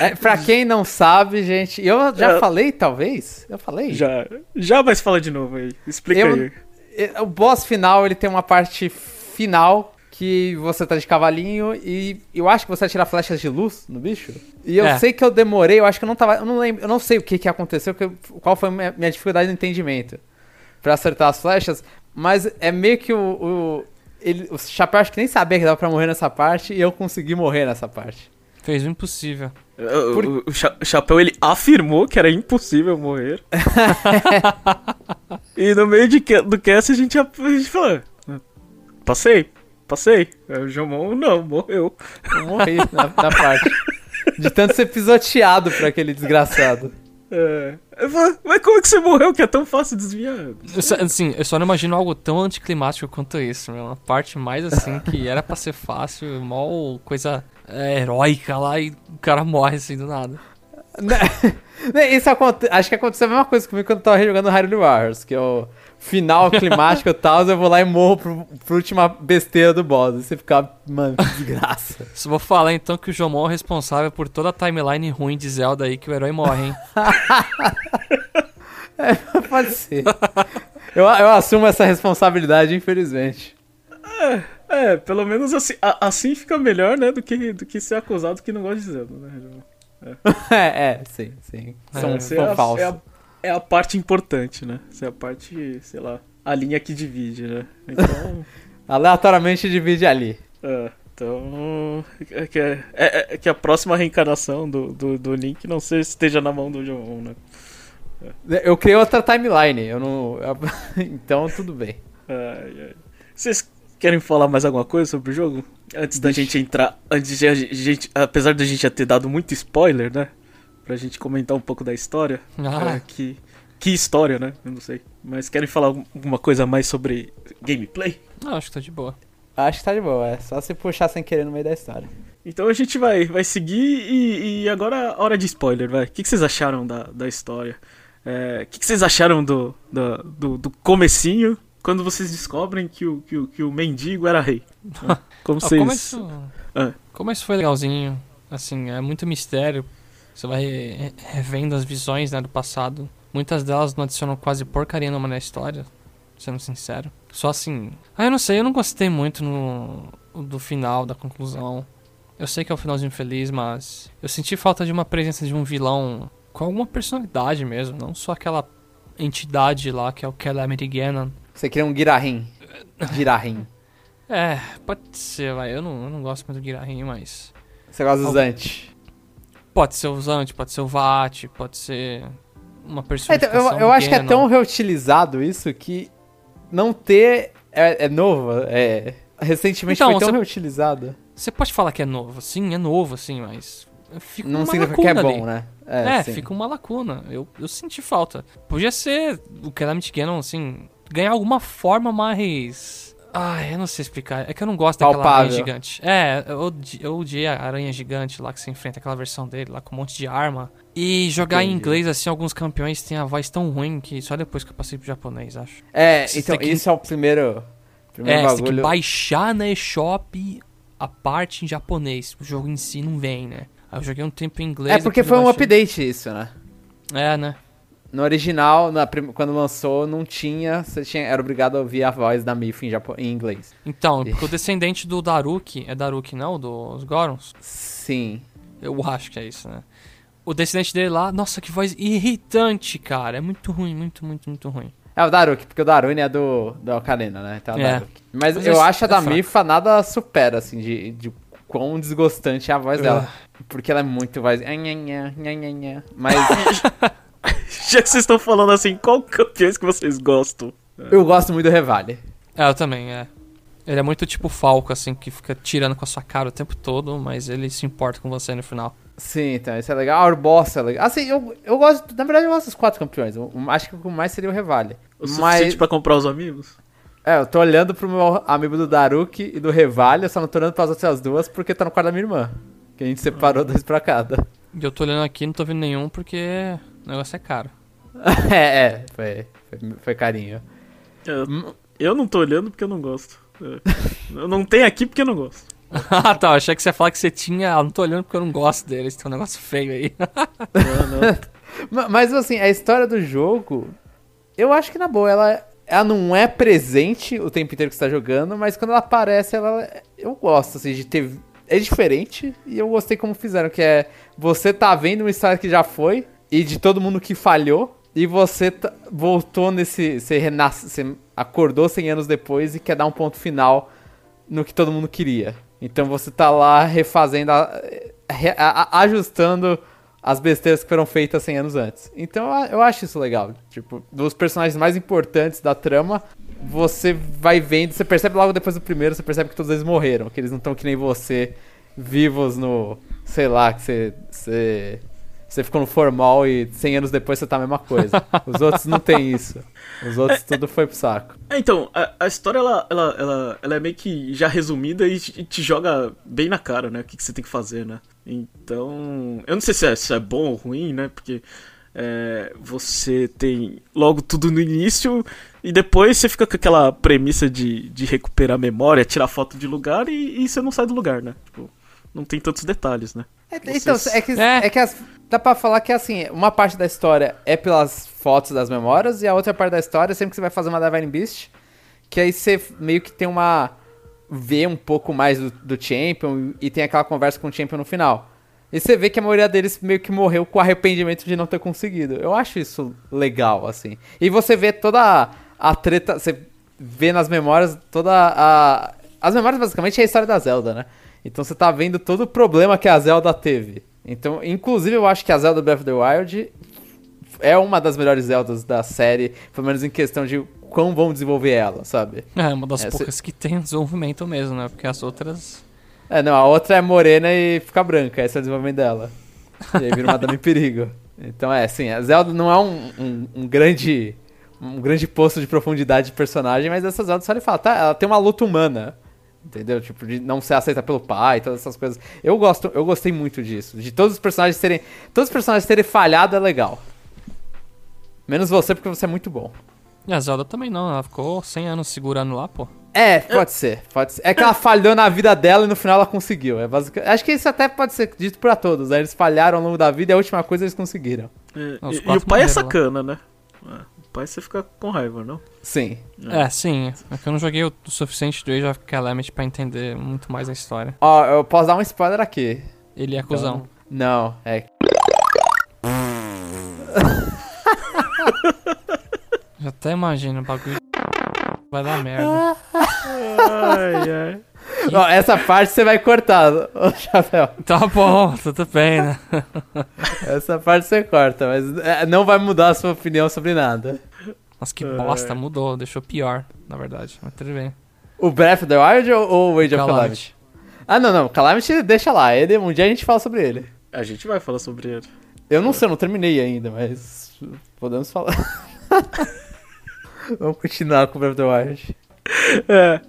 É, pra quem não sabe, gente, eu já É. falei, talvez? Eu falei? Já, já, mas fala de novo aí. Explica Eu- aí. É, O boss final, ele tem uma parte final que você tá de cavalinho e eu acho que você atira flechas de luz no bicho. E eu É. sei que eu demorei, eu acho que eu não tava, eu não lembro, eu não sei o que que aconteceu, que, qual foi a minha, minha dificuldade de entendimento pra acertar as flechas, mas é meio que o, o ele, o chapéu acho que nem sabia que dava pra morrer nessa parte e eu consegui morrer nessa parte. Fez o impossível. O, Por- o- o Cha- o Chapéu ele afirmou que era impossível morrer. e no meio de, que- do cast a gente, a gente falou: "Ah, Passei, passei. Aí O Jomon não, morreu. Eu morri na, na parte. De tanto ser pisoteado por aquele desgraçado. É. Mas como é que você morreu que é tão fácil desviar? Eu só- assim, eu só não imagino algo tão anticlimático quanto isso, meu. Uma parte mais assim que era pra ser fácil, mó coisa é, heróica lá e o cara morre assim do nada. Né, Isso aconte... Acho que aconteceu a mesma coisa comigo quando eu tava jogando Hyrule Warriors, que é o final climático e tal, eu vou lá e morro pro, pro última besteira do boss. E você fica, mano, que desgraça. Só vou falar então que o Jomon é o responsável por toda a timeline ruim de Zelda aí que o herói morre, hein? Pode ser. Eu, eu assumo essa responsabilidade, infelizmente. É, pelo menos assim, a- assim fica melhor, né? Do que, do que ser acusado que não gosta de Zelda, né? Jomon? É, é, sim, sim. São, Essa são é, a, falsos. é, a, é a parte importante, né? É a parte, sei lá, a linha que divide, né? Então. Aleatoriamente divide ali. é, então. É que, é, é- é que a próxima reencarnação do, do, do Link não seja, esteja na mão do Jomon, né? Eu criei outra timeline, eu não. então tudo bem. Ai, ai. Vocês querem falar mais alguma coisa sobre o jogo? Antes da gente entrar. Antes de a gente. Apesar da gente já ter dado muito spoiler, né? Pra gente comentar um pouco da história. Ah, É, que, que história, né? Eu não sei. Mas querem falar alguma coisa mais sobre gameplay? não, acho que tá de boa. Acho que tá de boa, é só se puxar sem querer no meio da história. Então a gente vai, vai seguir e, e agora a hora de spoiler, vai. O que, que vocês acharam da, da história? É, O que, que vocês acharam do, do, do, do comecinho quando vocês descobrem que o, que o, que o mendigo era rei? Né? Como Ah, vocês... começo, Ah. começo foi legalzinho. Assim, é muito mistério. Você vai re- revendo as visões né, do passado. Muitas delas não adicionam quase porcaria nenhuma na história, sendo sincero. Só assim. Ah, eu não sei, eu não gostei muito no, do final, da conclusão. Eu sei que é o finalzinho feliz, mas eu senti falta de uma presença de um vilão com alguma personalidade mesmo, não só aquela entidade lá que é o Calamity Ganon. Você queria um Girahim. Girahim. É, pode ser, vai. Eu não, eu não gosto muito do Girahim, mas. Você gosta do Zant. Pode ser o Zant, pode ser o Vat, pode ser uma É, então, eu eu acho que é tão reutilizado isso que não ter é, é novo. É, recentemente Então, foi tão você- reutilizado. Você pode falar que é novo, sim, é novo, assim, mas. Fica Não uma significa que é bom, ali. né? É, sim. fica uma lacuna. Eu, eu senti falta. Podia ser o Calamity Ganon, assim, ganhar alguma forma mais. Ai, eu não sei explicar. É que eu não gosto daquela Palpável. aranha gigante. É, eu odi- eu odiei a aranha gigante lá que você enfrenta aquela versão dele lá com um monte de arma. E jogar em Entendi. inglês, assim, alguns campeões têm a voz tão ruim que só depois que eu passei pro japonês, acho. É, Você então que- isso é o primeiro, primeiro é, você tem que bagulho. baixar na eShop a parte em japonês. O jogo em si não vem, né? Aí eu joguei um tempo em inglês. É porque foi um update isso, né? É, né? No original, na quando lançou, não tinha, você tinha, era obrigado a ouvir a voz da Mif em, japo- em inglês. Então, porque o descendente do Daruki, é Daruki não? Dos Gorons? Sim. Eu acho que é isso, né? O descendente dele lá, nossa, que voz irritante, cara. É muito ruim, muito, muito, muito ruim. É o Daruki, porque o Darune é do, do Ocarina, né? Então é o É. Daruki. Mas, Mas eu é- acho a é da fraco. Mifa nada supera, assim, de, de quão desgostante é a voz dela. Porque ela é muito voz. Mas Já que vocês estão falando assim, qual campeões que vocês gostam? eu gosto muito do Revale. É, eu também, é. Ele é muito tipo Falco, assim, que fica tirando com a sua cara o tempo todo, mas ele se importa com você no final. Sim, então, isso é legal. A Urboss é legal. Assim, eu, eu gosto. Na verdade, eu gosto dos quatro campeões. Eu, acho que o mais seria o Revale. O suficiente pra comprar os amigos? É, eu tô olhando pro meu amigo do Daruki e do Revale, eu só não tô olhando pras outras duas porque tá no quarto da minha irmã. Que a gente separou dois pra cada. E eu tô olhando aqui não tô vendo nenhum porque o negócio é caro. é, é, foi, foi, foi carinho. Eu, Hum. eu não tô olhando porque eu não gosto. É. Eu não tenho aqui porque eu não gosto. ah, tá. eu Achei que você ia falar que você tinha. Ah, não tô olhando porque eu não gosto deles. Tem um negócio feio aí. Não, não. Ma- Mas assim, a história do jogo, eu acho que na boa, ela, ela não é presente o tempo inteiro que você tá jogando, mas quando ela aparece, ela. Eu gosto, assim, de ter. É diferente e eu gostei como fizeram, que é você tá vendo uma história que já foi e de todo mundo que falhou. E você tá- voltou nesse. Você renasce. Você acordou 100 anos depois e quer dar um ponto final no que todo mundo queria. Então você tá lá refazendo, a- a- a- ajustando as besteiras que foram feitas 100 anos antes. Então eu acho isso legal. Tipo, dos personagens mais importantes da trama, você vai vendo, você percebe logo depois do primeiro, você percebe que todos eles morreram, que eles não estão que nem você, vivos no. sei lá, que você. você você ficou no formal e 100 anos depois você tá a mesma coisa. Os outros não tem isso. Os outros tudo foi pro saco. É, Então, a, a história ela, ela, ela, ela é meio que já resumida e te, te joga bem na cara, né? O que, que você tem que fazer, né? Então, eu não sei se é, se é bom ou ruim, né? Porque é, você tem logo tudo no início e depois você fica com aquela premissa de, de recuperar a memória, tirar foto de lugar e, e você não sai do lugar, né? Tipo, não tem tantos detalhes, né? É, Vocês- Então, é que, É. é que as- dá pra falar que assim, uma parte da história é pelas fotos das memórias e a outra parte da história, sempre que você vai fazer uma Divine Beast, que aí você meio que tem uma. vê um pouco mais do, do Champion e tem aquela conversa com o Champion no final. E você vê que a maioria deles meio que morreu com arrependimento de não ter conseguido. Eu acho isso legal, assim. E você vê toda a, a treta, você vê nas memórias toda a. As memórias basicamente é a história da Zelda, né? Então você tá vendo todo o problema que a Zelda teve. Então, inclusive, eu acho que a Zelda Breath of the Wild é uma das melhores Zeldas da série, pelo menos em questão de quão vão desenvolver ela, sabe? É uma das É, poucas que tem desenvolvimento mesmo, né? Porque as outras. É, não, a outra é morena e fica branca, esse é o desenvolvimento dela. E aí vira uma dama em perigo. Então é, assim, a Zelda não é um, um, um grande um grande poço de profundidade de personagem, mas essa Zelda só ele fala, tá, ela tem uma luta humana. Entendeu? Tipo, de não ser aceita pelo pai, todas essas coisas. Eu gosto, eu gostei muito disso. De todos os personagens terem. Todos os personagens terem falhado é legal. Menos você, porque você é muito bom. E a Zelda também não, ela ficou 100 anos segurando lá, pô. É, pode ser, pode ser. É que ela falhou na vida dela e no final ela conseguiu. É basic... Acho que isso até pode ser dito pra todos. Né? Eles falharam ao longo da vida e a última coisa eles conseguiram. É, e, e quatro o pai é morreram lá. sacana, né? É, o pais, você fica com raiva, não? Sim. É, sim. É que eu não joguei o suficiente do Age of Calamity pra entender muito mais a história. Ó, eu posso dar um spoiler aqui. Ele é cuzão. Não, é. Já até imagino, o bagulho vai dar merda. Ai, ai. Ó, essa parte você vai cortar, ô Chapéu. Tá bom, tudo bem, né? Essa parte você corta, mas é, não vai mudar a sua opinião sobre nada. Nossa, que bosta, mudou, deixou pior, na verdade. Mas tudo bem. O Breath of the Wild ou o Age of Calamity? Calamity. Ah, não, não. Calamity deixa lá. Ele, um dia a gente fala sobre ele. A gente vai falar sobre ele. Eu não sei, eu não terminei ainda, mas podemos falar. Vamos continuar com o Breath of the Wild. É.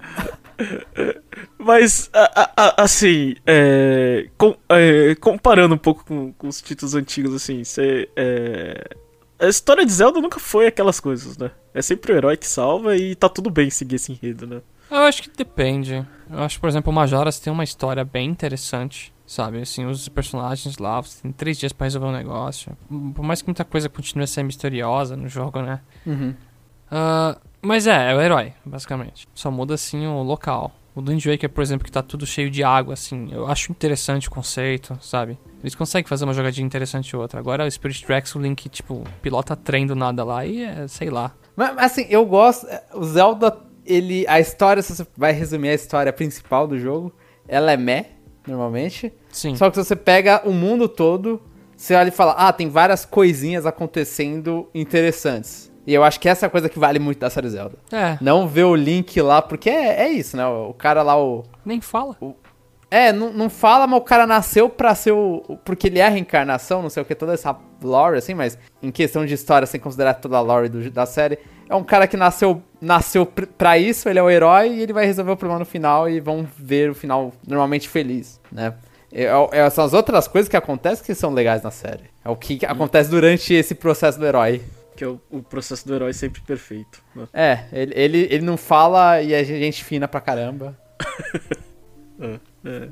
Mas, a- a- assim, é, com- é, comparando um pouco com, com os títulos antigos, assim, você. é, a história de Zelda nunca foi aquelas coisas, né? É sempre o herói que salva e tá tudo bem seguir esse enredo, né? Eu acho que depende. Eu acho, por exemplo, o Majora's tem uma história bem interessante, sabe? Assim, os personagens lá, você tem três dias pra resolver um negócio. Por mais que muita coisa continue a ser misteriosa no jogo, né? Uhum. Ah, mas é, é o herói, basicamente. Só muda, assim, o local. O Wind Waker, por exemplo, que tá tudo cheio de água, assim, eu acho interessante o conceito, sabe? Eles conseguem fazer uma jogadinha interessante ou outra. Agora, o Spirit Tracks, o Link, tipo, pilota trem do nada lá e é, sei lá. Mas, mas, assim, eu gosto. O Zelda, ele. A história, se você vai resumir a história principal do jogo, ela é meh, normalmente. Sim. Só que se você pega o mundo todo, você olha e fala, ah, tem várias coisinhas acontecendo interessantes. E eu acho que essa é a coisa que vale muito da série Zelda. É, Não ver o Link lá, porque é, é isso, né? O cara lá, o. nem fala. É, não, não fala, mas o cara nasceu pra ser o. o- Porque ele é a reencarnação, não sei o que, toda essa lore, assim, mas em questão de história, sem considerar toda a lore do- da série, é um cara que nasceu, nasceu pr- pra isso, ele é o herói e ele vai resolver o problema no final e vão ver o final normalmente feliz, né? É, é- são as outras coisas que acontecem que são legais na série. É o que acontece durante esse processo do herói. Que é o, o processo do herói sempre perfeito. né? É, ele, ele, ele não fala e é gente fina pra caramba. É.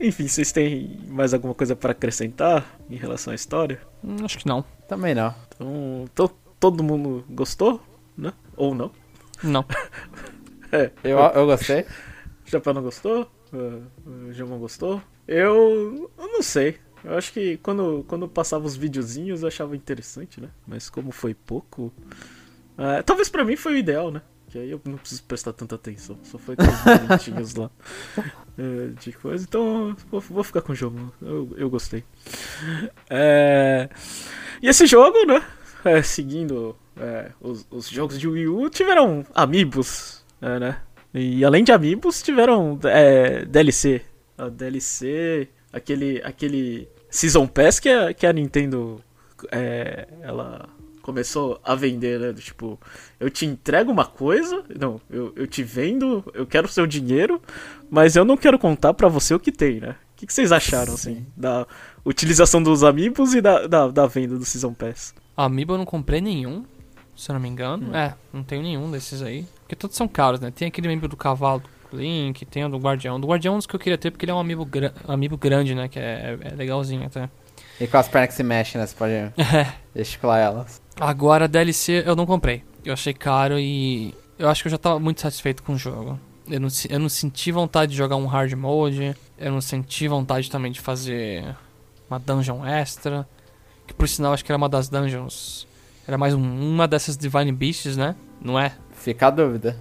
Enfim, vocês têm mais alguma coisa pra acrescentar em relação à história? Hum, acho que não. Também não. Então, to- todo mundo gostou, né? Ou não? Não. É, Eu, eu gostei. o Japão não gostou? Uh, o Gilmão gostou? Eu, eu não sei. Eu acho que quando, quando passava os videozinhos eu achava interessante, né? Mas como foi pouco. é, talvez pra mim foi o ideal, né? Que aí eu não preciso prestar tanta atenção. Só foi minutinhos lá é, de coisa. Então vou, vou ficar com o jogo. Eu, eu gostei. É, e esse jogo, né? é, seguindo é, os, os jogos de Wii U, tiveram amiibos, é, né? E além de amiibos, tiveram é, DLC. A DLC, aquele, aquele Season Pass que a, que a Nintendo é, ela começou a vender, né? Do Tipo, eu te entrego uma coisa, não, eu, eu te vendo, eu quero o seu dinheiro, mas eu não quero contar pra você o que tem, né? O que, que vocês acharam, assim, da utilização dos amiibos e da, da, da venda do Season Pass? Amiibo eu não comprei nenhum, se eu não me engano. É, não tenho nenhum desses aí. Porque todos são caros, né? Tem aquele amiibo do cavalo Link, tem o do Guardião. Do Guardião é um dos que eu queria ter porque ele é um amiibo, gra amiibo grande, né? Que é, é legalzinho até. E com as pernas que se mexem, né? Você pode gesticular elas. Agora, DLC eu não comprei. Eu achei caro e eu acho que eu já tava muito satisfeito com o jogo. Eu não, eu não senti vontade de jogar um hard mode. Eu não senti vontade também de fazer uma dungeon extra. Que por sinal acho que era uma das dungeons. Era mais um- uma dessas Divine Beasts, né? Não é? Fica a dúvida.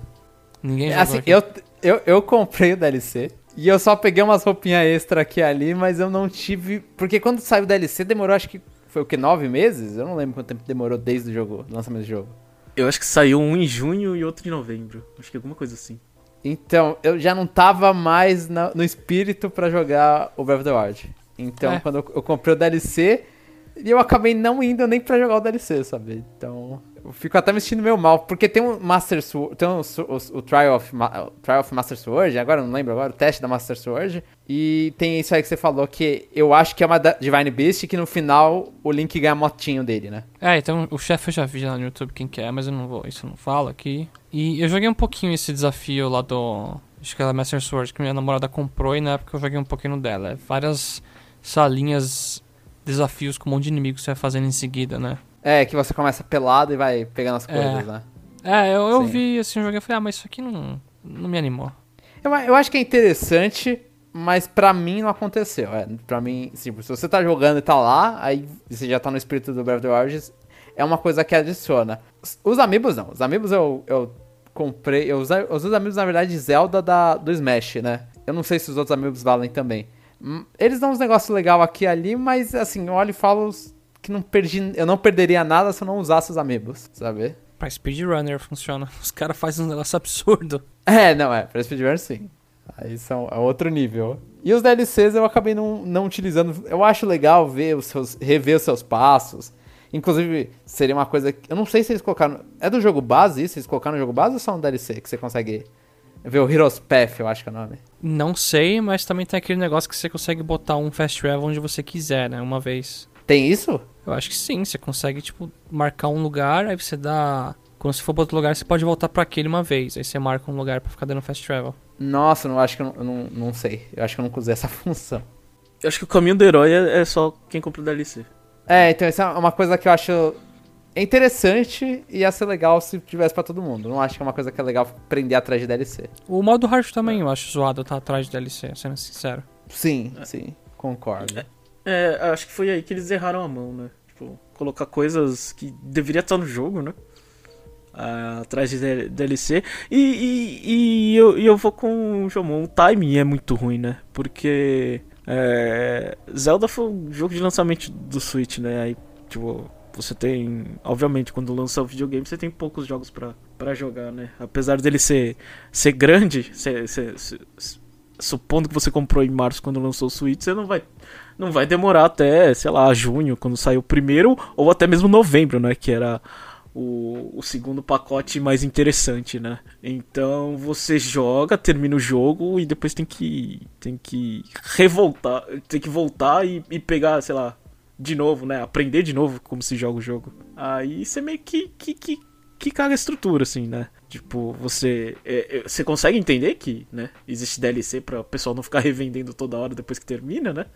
Ninguém jogou Assim, aqui. eu, eu, eu comprei o DLC. E eu só peguei umas roupinhas extra aqui e ali, mas eu não tive. Porque quando saiu o DLC demorou, acho que foi o que? Nove meses? Eu não lembro quanto tempo demorou desde o jogo, o lançamento do jogo. Eu acho que saiu um em junho e outro em novembro. Acho que alguma coisa assim. Então, eu já não tava mais na- no espírito pra jogar o Breath of the Wild. Então, É. quando eu, eu comprei o DLC, e eu acabei não indo nem pra jogar o DLC, sabe? Então, eu fico até me sentindo meio mal, porque tem um Master Sword, tem um, o, o Trial, of, o Trial of Master Sword, agora não lembro agora, o teste da Master Sword, e tem isso aí que você falou, que eu acho que é uma Divine Beast, que no final o Link ganha motinho dele, né? É, então o chefe eu já vi lá no YouTube quem que é, mas eu não vou, isso eu não falo aqui. E eu joguei um pouquinho esse desafio lá do. Acho que era Master Sword, que minha namorada comprou e na época eu joguei um pouquinho dela. É várias salinhas, desafios com um monte de inimigos que você vai fazendo em seguida, né? É, que você começa pelado e vai pegando as É. coisas, né? É, eu, eu Sim. vi assim, joguei e falei, ah, mas isso aqui não, não me animou. Eu, eu acho que é interessante, mas pra mim não aconteceu. É, pra mim, tipo, se você tá jogando e tá lá, aí você já tá no espírito do Breath of the Wild, é uma coisa que adiciona. Os amigos não. Os amigos eu, eu comprei. Eu usei, os amigos, na verdade, de Zelda da, do Smash, né? Eu não sei se os outros amigos valem também. Hum, Eles dão uns negócios legais aqui e ali, mas assim, eu olho e falo que não perdi, eu não perderia nada se eu não usasse os amigos, sabe? Pra speedrunner funciona. Os caras fazem um negócio absurdo. É, não, é. Pra speedrun sim. Aí são, é outro nível. E os DLCs eu acabei não, não utilizando. Eu acho legal ver os seus, rever os seus passos. Inclusive, seria uma coisa que. Eu não sei se eles colocaram. É do jogo base isso? Eles colocaram no jogo base ou só um DLC que você consegue ver o Heroes Path, eu acho que é o nome? Não sei, mas também tem aquele negócio que você consegue botar um fast travel onde você quiser, né? Uma vez. Tem isso? Eu acho que sim, você consegue, tipo, marcar um lugar, aí você dá. Quando você for pra outro lugar, você pode voltar pra aquele uma vez. Aí você marca um lugar pra ficar dando fast travel. Nossa, não acho que eu não, eu não, não sei. Eu acho que eu nunca usei essa função. Eu acho que o caminho do herói é, é só quem compra o DLC. É, então isso é uma coisa que eu acho interessante e ia ser legal se tivesse pra todo mundo. Não acho que é uma coisa que é legal prender atrás de DLC. O modo hard também eu acho zoado tá atrás de DLC, sendo sincero. Sim, sim, concordo. É, acho que foi aí que eles erraram a mão, né? Tipo, colocar coisas que deveria estar no jogo, né? Atrás de DLC. E, e, e eu, eu vou com o Jomon. O timing é muito ruim, né? Porque é, Zelda foi um jogo de lançamento do Switch, né? Aí, tipo, você tem. Obviamente, quando lança o videogame, você tem poucos jogos pra, pra jogar, né? Apesar dele ser, ser grande, ser- ser- ser- supondo que você comprou em março quando lançou o Switch, você não vai não vai demorar até, sei lá, junho, quando sair o primeiro, ou até mesmo novembro, né? Que era o, o segundo pacote mais interessante, né? Então você joga, termina o jogo e depois tem que. tem que revoltar. Tem que voltar e, e pegar, sei lá, de novo, né? Aprender de novo como se joga o jogo. Aí você meio que. que, que que caga a estrutura, assim, né? Tipo, você. é, é, você consegue entender que, né? Existe DLC pra o pessoal não ficar revendendo toda hora depois que termina, né?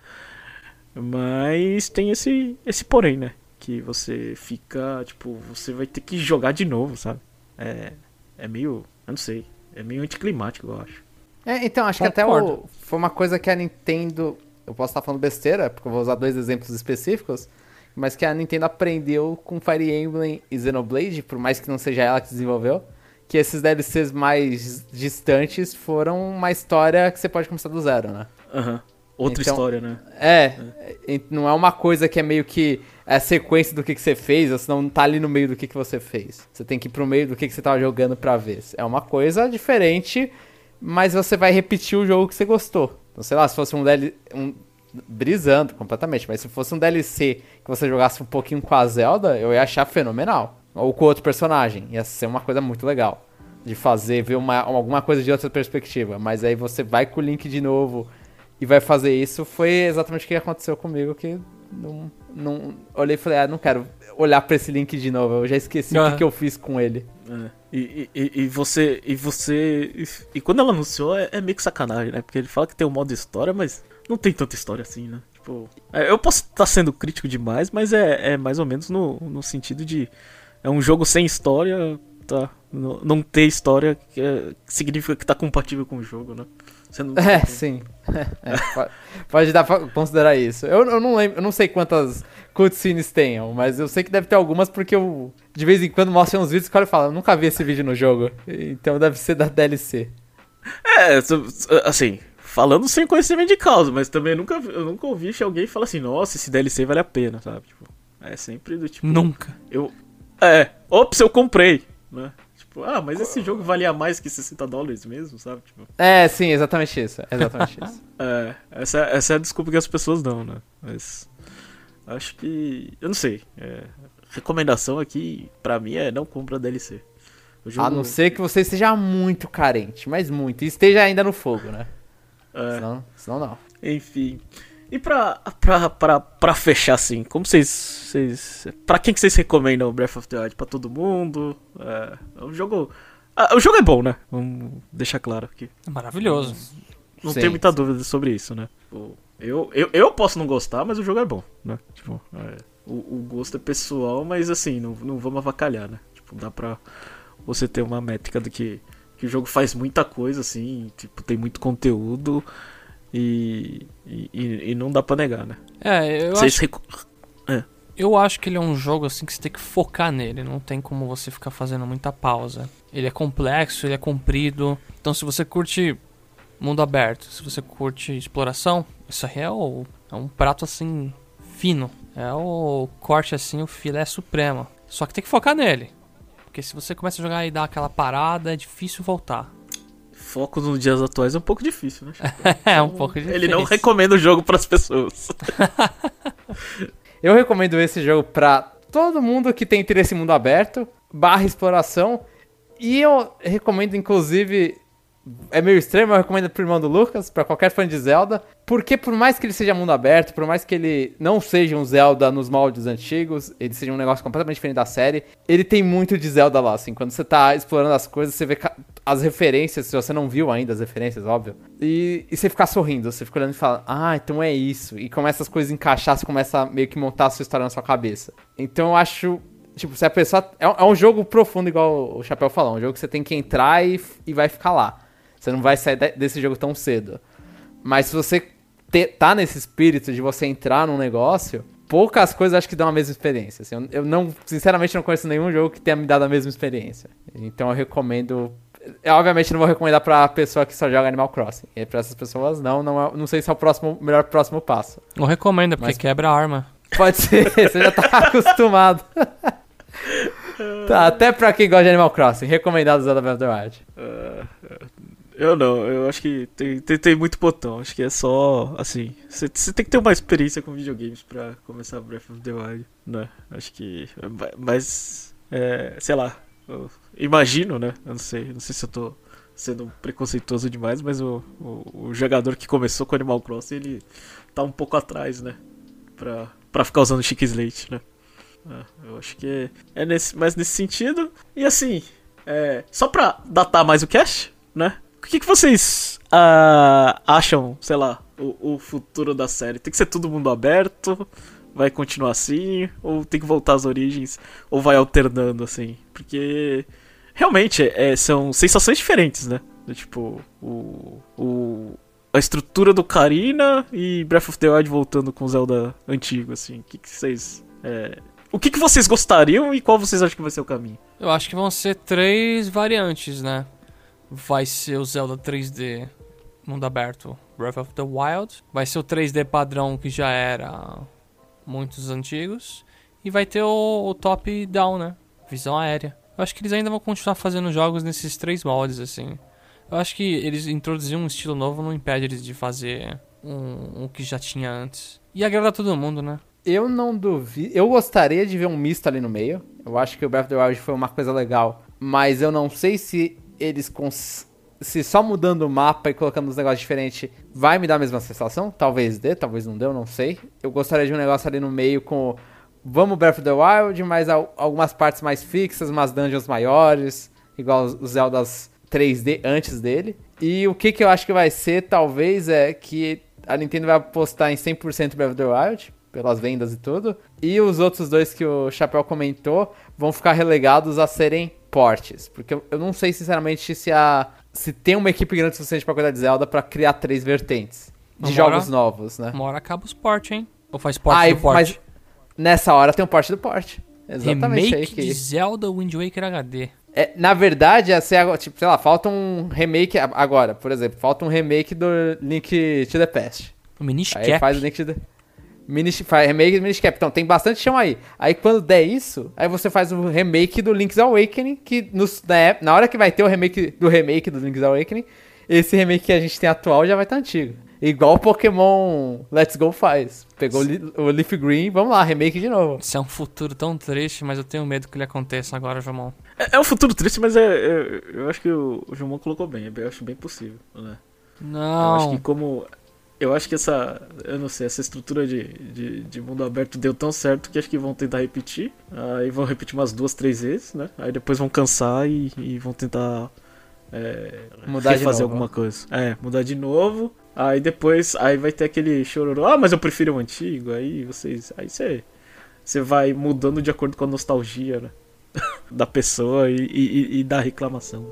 Mas tem esse, esse porém, né? Que você fica, tipo, você vai ter que jogar de novo, sabe? É, é meio, eu não sei, é meio anticlimático, eu acho. É, então, acho que até Concordo. o, foi uma coisa que a Nintendo. Eu posso estar falando besteira, porque eu vou usar dois exemplos específicos. Mas que a Nintendo aprendeu com Fire Emblem e Xenoblade, por mais que não seja ela que desenvolveu. Que esses DLCs mais distantes foram uma história que você pode começar do zero, né? Aham. Outra Então- história, né? É, e não é uma coisa que é meio que é a sequência do que, que você fez, ou senão não tá ali no meio do que, que você fez. Você tem que ir pro meio do que, que você tava jogando pra ver. É uma coisa diferente, mas você vai repetir o jogo que você gostou. Então, sei lá, se fosse um DLC. Um, brisando completamente, mas se fosse um DLC que você jogasse um pouquinho com a Zelda, eu ia achar fenomenal. Ou com outro personagem. Ia ser uma coisa muito legal. De fazer, ver uma, alguma coisa de outra perspectiva. Mas aí você vai com o Link de novo e vai fazer isso. Foi exatamente o que aconteceu comigo. Que não, não olhei e falei, ah, não quero olhar pra esse Link de novo. Eu já esqueci o Ah. que, que eu fiz com ele. É. E, e, e- você. E você. E, e quando ela anunciou é, é meio que sacanagem, né? Porque ele fala que tem um modo história, mas não tem tanta história assim, né? Tipo. é, eu posso estar sendo crítico demais, mas é, é mais ou menos no, no sentido de. É um jogo sem história, tá? Não, não ter história que é- significa que tá compatível com o jogo, né? Você não, É, sim. É, pode, pode dar pra considerar isso. Eu, eu não lembro, eu não sei quantas cutscenes tenham, mas eu sei que deve ter algumas porque eu de vez em quando mostro uns vídeos que o cara fala, eu nunca vi esse vídeo no jogo. Então deve ser da DLC. É, assim, falando sem conhecimento de causa, mas também eu nunca, eu nunca ouvi que alguém fala assim, nossa, esse DLC vale a pena, sabe? Tipo, é sempre do tipo. Nunca. Eu. É, ops, eu comprei, né? Tipo, ah, mas esse jogo valia mais que 60 dólares mesmo, sabe? Tipo, É, sim, exatamente isso. Exatamente isso. é, essa, essa é a desculpa que as pessoas dão, né? Mas. Acho que. Eu não sei. é, recomendação aqui, pra mim, é não compra DLC. Jogo, A não ser que você esteja muito carente, mas muito. E esteja ainda no fogo, né? é, Senão, senão não. Enfim. E pra, pra, pra, pra fechar assim, como vocês, vocês. Pra quem que vocês recomendam Breath of the Wild? Pra todo mundo? É, o jogo. ah, o jogo é bom, né? Vamos deixar claro aqui. É maravilhoso. Não Sim, tenho muita sim. dúvida sobre isso, né? Tipo, eu, eu, eu posso não gostar, mas o jogo é bom, né? Tipo, é, O, o gosto é pessoal, mas assim, não, não vamos avacalhar, né? Tipo, dá pra você ter uma métrica do que, que o jogo faz muita coisa, assim, tipo, tem muito conteúdo e, e, e não dá pra negar, né? É, eu Vocês acho, recu- eu acho que ele é um jogo assim que você tem que focar nele. Não tem como você ficar fazendo muita pausa. Ele é complexo, ele é comprido. Então se você curte mundo aberto, se você curte exploração, isso aí é, o, é um prato assim fino. É o corte assim, o filé supremo. Só que tem que focar nele. Porque se você começa a jogar e dar aquela parada, é difícil voltar. Foco nos dias atuais é um pouco difícil, né? é um pouco difícil. Ele não recomenda o jogo pras pessoas. Eu recomendo esse jogo pra todo mundo que tem interesse em mundo aberto, barra exploração. E eu recomendo, inclusive, é meio extremo, eu recomendo pro irmão do Lucas, pra qualquer fã de Zelda. Porque por mais que ele seja mundo aberto, por mais que ele não seja um Zelda nos moldes antigos, ele seja um negócio completamente diferente da série, ele tem muito de Zelda lá, assim. Quando você tá explorando as coisas, você vê as referências, se você não viu ainda as referências, óbvio. E, e você fica sorrindo, você fica olhando e fala, ah, então é isso. E começa as coisas a encaixar, você começa a meio que montar a sua história na sua cabeça. Então eu acho. Tipo, se a pessoa. É, um- é jogo profundo, igual o Chapéu falou. Um jogo que você tem que entrar e, e vai ficar lá. Você não vai sair de- desse jogo tão cedo. Mas se você te- tá nesse espírito de você entrar num negócio, poucas coisas acho que dão a mesma experiência. assim. eu, eu não, sinceramente, não conheço nenhum jogo que tenha me dado a mesma experiência. Então eu recomendo. Eu, obviamente não vou recomendar pra pessoa que só joga Animal Crossing. E pra essas pessoas, não, não, é- não sei se é o próximo, melhor próximo passo. Não recomendo, porque Mas- quebra a arma. Pode ser, você já tá acostumado. tá, até pra quem gosta de Animal Crossing, recomendado Zelda Breath of the Wild. Eu não, eu acho que tem, tem, tem muito botão. Acho que é só, assim, você tem que ter uma experiência com videogames pra começar Breath of the Wild, né? Acho que, mas, é, sei lá, imagino, né? Eu não sei, não sei se eu tô sendo preconceituoso demais, mas o, o, o jogador que começou com Animal Crossing, ele tá um pouco atrás, né? Pra, pra ficar usando Chique Slate, né? É, eu acho que é, é nesse, mais nesse sentido. E assim, é, só pra datar mais o cast, né? O que, que vocês ah, acham, sei lá, o, o futuro da série? Tem que ser todo mundo aberto? Vai continuar assim? Ou tem que voltar às origens? Ou vai alternando, assim? Porque realmente é, são sensações diferentes, né? Tipo, o, o, a estrutura do Karina e Breath of the Wild voltando com Zelda antigo, assim. O que, que vocês. é, o que, que vocês gostariam e qual vocês acham que vai ser o caminho? Eu acho que vão ser três variantes, né? Vai ser o Zelda 3D mundo aberto Breath of the Wild. Vai ser o 3D padrão que já era muitos antigos. E vai ter o, o top-down, né? Visão aérea. Eu acho que eles ainda vão continuar fazendo jogos nesses três moldes, assim. Eu acho que eles introduzir um estilo novo não impede eles de fazer um, um que já tinha antes. E agradar todo mundo, né? Eu não duvido. Eu gostaria de ver um misto ali no meio. Eu acho que o Breath of the Wild foi uma coisa legal. Mas eu não sei se eles. Cons... Se só mudando o mapa e colocando uns negócios diferentes vai me dar a mesma sensação. Talvez dê, talvez não dê, eu não sei. Eu gostaria de um negócio ali no meio com. Vamos Breath of the Wild, mas al- algumas partes mais fixas, umas dungeons maiores. Igual os Zeldas 3D antes dele. E o que, que eu acho que vai ser, talvez, é que a Nintendo vai apostar em 100% Breath of the Wild, pelas vendas e tudo. E os outros dois que o Chapéu comentou vão ficar relegados a serem portes. Porque eu, eu não sei, sinceramente, se a se tem uma equipe grande o suficiente pra cuidar de Zelda pra criar três vertentes de Uma jogos novos, né? Uma hora acaba os port, hein? Ou faz port Ah, do port? mas nessa hora tem um porte do porte. Exatamente Remake aí que... de Zelda Wind Waker HD. É, na verdade, é agora, tipo, sei lá, falta um remake agora, por exemplo, falta um remake do Link to the Past. O Minish Aí Cap. faz o Link to the Minish, faz remake do Minish Cap. Então, tem bastante chão aí. Aí quando der isso, aí você faz o remake do Link's Awakening, que nos, na, ép- na hora que vai ter o remake do remake do Link's Awakening, esse remake que a gente tem atual já vai estar antigo. Igual o Pokémon Let's Go faz. Pegou o Leaf Green, vamos lá, remake de novo. Isso é um futuro tão triste, mas eu tenho medo que ele aconteça agora, Jomon. É, é um futuro triste, mas é, é- eu acho que o, o Jumon colocou bem. Eu acho bem possível, né? Eu acho que Não. como. Eu acho que essa. Eu não sei, essa estrutura de, de, de mundo aberto deu tão certo que acho que vão tentar repetir. Aí vão repetir umas duas, três vezes, né? Aí depois vão cansar e, e vão tentar. É, Mudar novo. alguma coisa. É, mudar de novo. Aí depois. Aí vai ter aquele chororô. Ah, mas eu prefiro o antigo. Aí vocês. Aí você. você vai mudando de acordo com a nostalgia, né? da pessoa e, e, e da reclamação.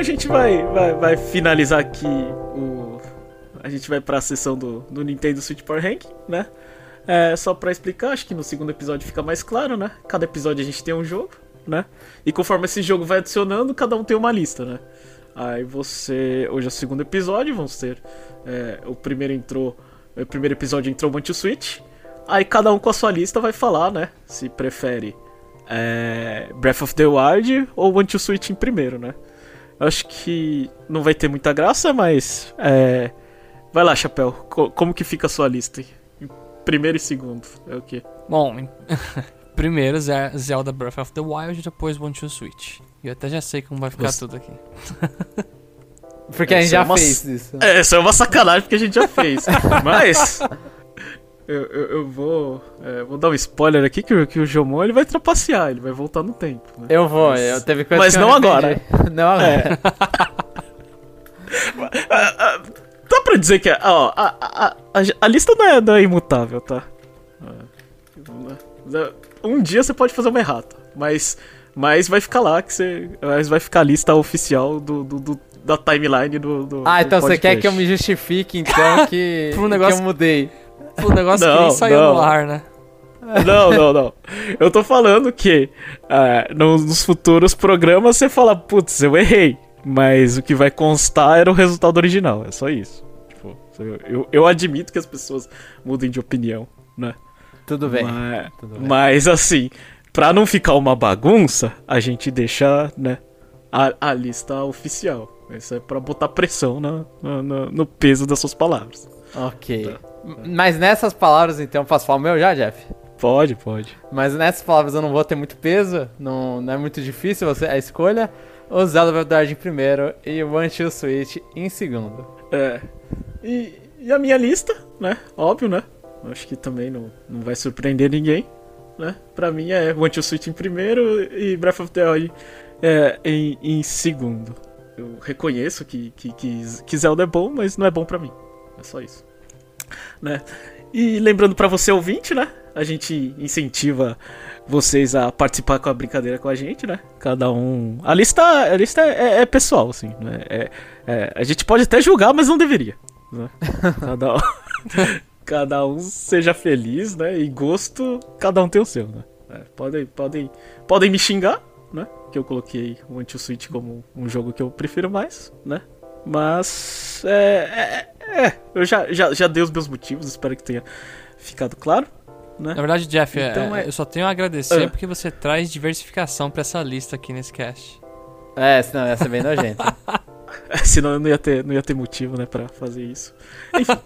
A gente vai, vai, vai finalizar aqui o. A gente vai pra sessão do, do Nintendo Switch Power Rank, né? É, só pra explicar, acho que no segundo episódio fica mais claro, né? Cada episódio a gente tem um jogo, né? E conforme esse jogo vai adicionando, cada um tem uma lista, né? Aí você. Hoje é o segundo episódio, vamos ter. É, o primeiro entrou. O primeiro episódio entrou to Switch. Aí cada um com a sua lista vai falar, né? Se prefere é, Breath of the Wild ou to Switch em primeiro, né? Acho que não vai ter muita graça, mas. É... Vai lá, Chapéu. Co como que fica a sua lista? Em primeiro e segundo. É o quê? Bom, primeiro Zelda Breath of the Wild, depois One to Switch. E eu até já sei como vai ficar Você... tudo aqui. Porque a gente já é uma... fez isso. É, isso é uma sacanagem porque a gente já fez. Mas. Eu, eu, eu vou, é, vou dar um spoiler aqui que, que o Jomon ele vai trapacear, ele vai voltar no tempo. Né? Eu vou, mas, eu teve coisa Mas não agora. não agora. É. Dá pra dizer que ó, a, a, a, a lista não é, não é imutável, tá? É. Um dia você pode fazer uma errata, mas, mas vai ficar lá que você. Mas vai ficar a lista oficial do, do, do da timeline do. do ah, então do você quer que eu me justifique, então, que, um negócio... que eu mudei o negócio não, que nem saiu não. no ar, né? Não, não, não. Eu tô falando que uh, nos futuros programas você fala, putz, eu errei. Mas o que vai constar era o resultado original. É só isso. Tipo, eu, eu admito que as pessoas mudem de opinião, né? Tudo bem. Mas, Tudo bem. mas assim, pra não ficar uma bagunça, a gente deixa, né, a, a lista oficial. Isso é pra botar pressão na, no, no peso das suas palavras. Ok. Tá. Mas nessas palavras, então, posso falar o meu já, Jeff? Pode, pode. Mas nessas palavras eu não vou ter muito peso, não, não é muito difícil você, a escolha. O Zelda Breath of the em primeiro e o One Two Switch em segundo. É. E, e, a minha lista, né? Óbvio, né? Acho que também não, não vai surpreender ninguém, né? Pra mim é One Two Switch em primeiro e Breath of the Wild é, em, em segundo. Eu reconheço que, que, que, que Zelda é bom, mas não é bom pra mim. É só isso né? E lembrando para você ouvinte, né? A gente incentiva vocês a participar com a brincadeira com a gente, né? Cada um. A lista, a lista é, é pessoal, assim, né? É, é, a gente pode até julgar, mas não deveria. Né? Cada um, cada um seja feliz, né? E gosto, cada um tem o seu, né? É, podem, podem, podem me xingar, né? Que eu coloquei o Anti-Switch como um jogo que eu prefiro mais, né? Mas é, é, é, eu já, já, já dei os meus motivos, espero que tenha ficado claro. Né? Na verdade, Jeff, é, então, é, eu só tenho a agradecer porque você traz diversificação para essa lista aqui nesse cast. É, senão ia ser bem nojento. senão eu não ia ter, não ia ter motivo, né, pra fazer isso. Enfim.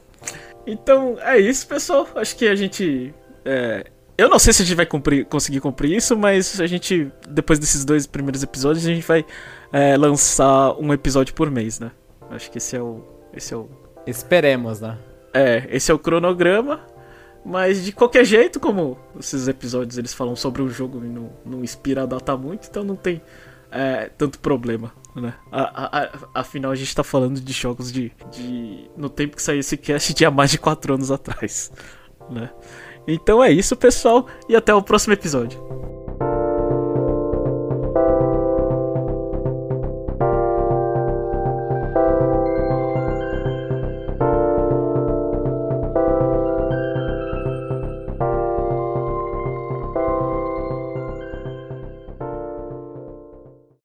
então, é isso, pessoal. Acho que a gente. É, eu não sei se a gente vai cumprir, conseguir cumprir isso, mas a gente, depois desses dois primeiros episódios, a gente vai é, lançar um episódio por mês, né? Acho que esse é o. Esse é o. Esperemos, né? É, esse é o cronograma. Mas de qualquer jeito, como esses episódios eles falam sobre o jogo e não, não inspira a data muito, então não tem é, tanto problema, né? A, a, a, afinal, a gente tá falando de jogos de, de. No tempo que saiu esse cast, há mais de 4 anos atrás, né? Então é isso, pessoal, e até o próximo episódio.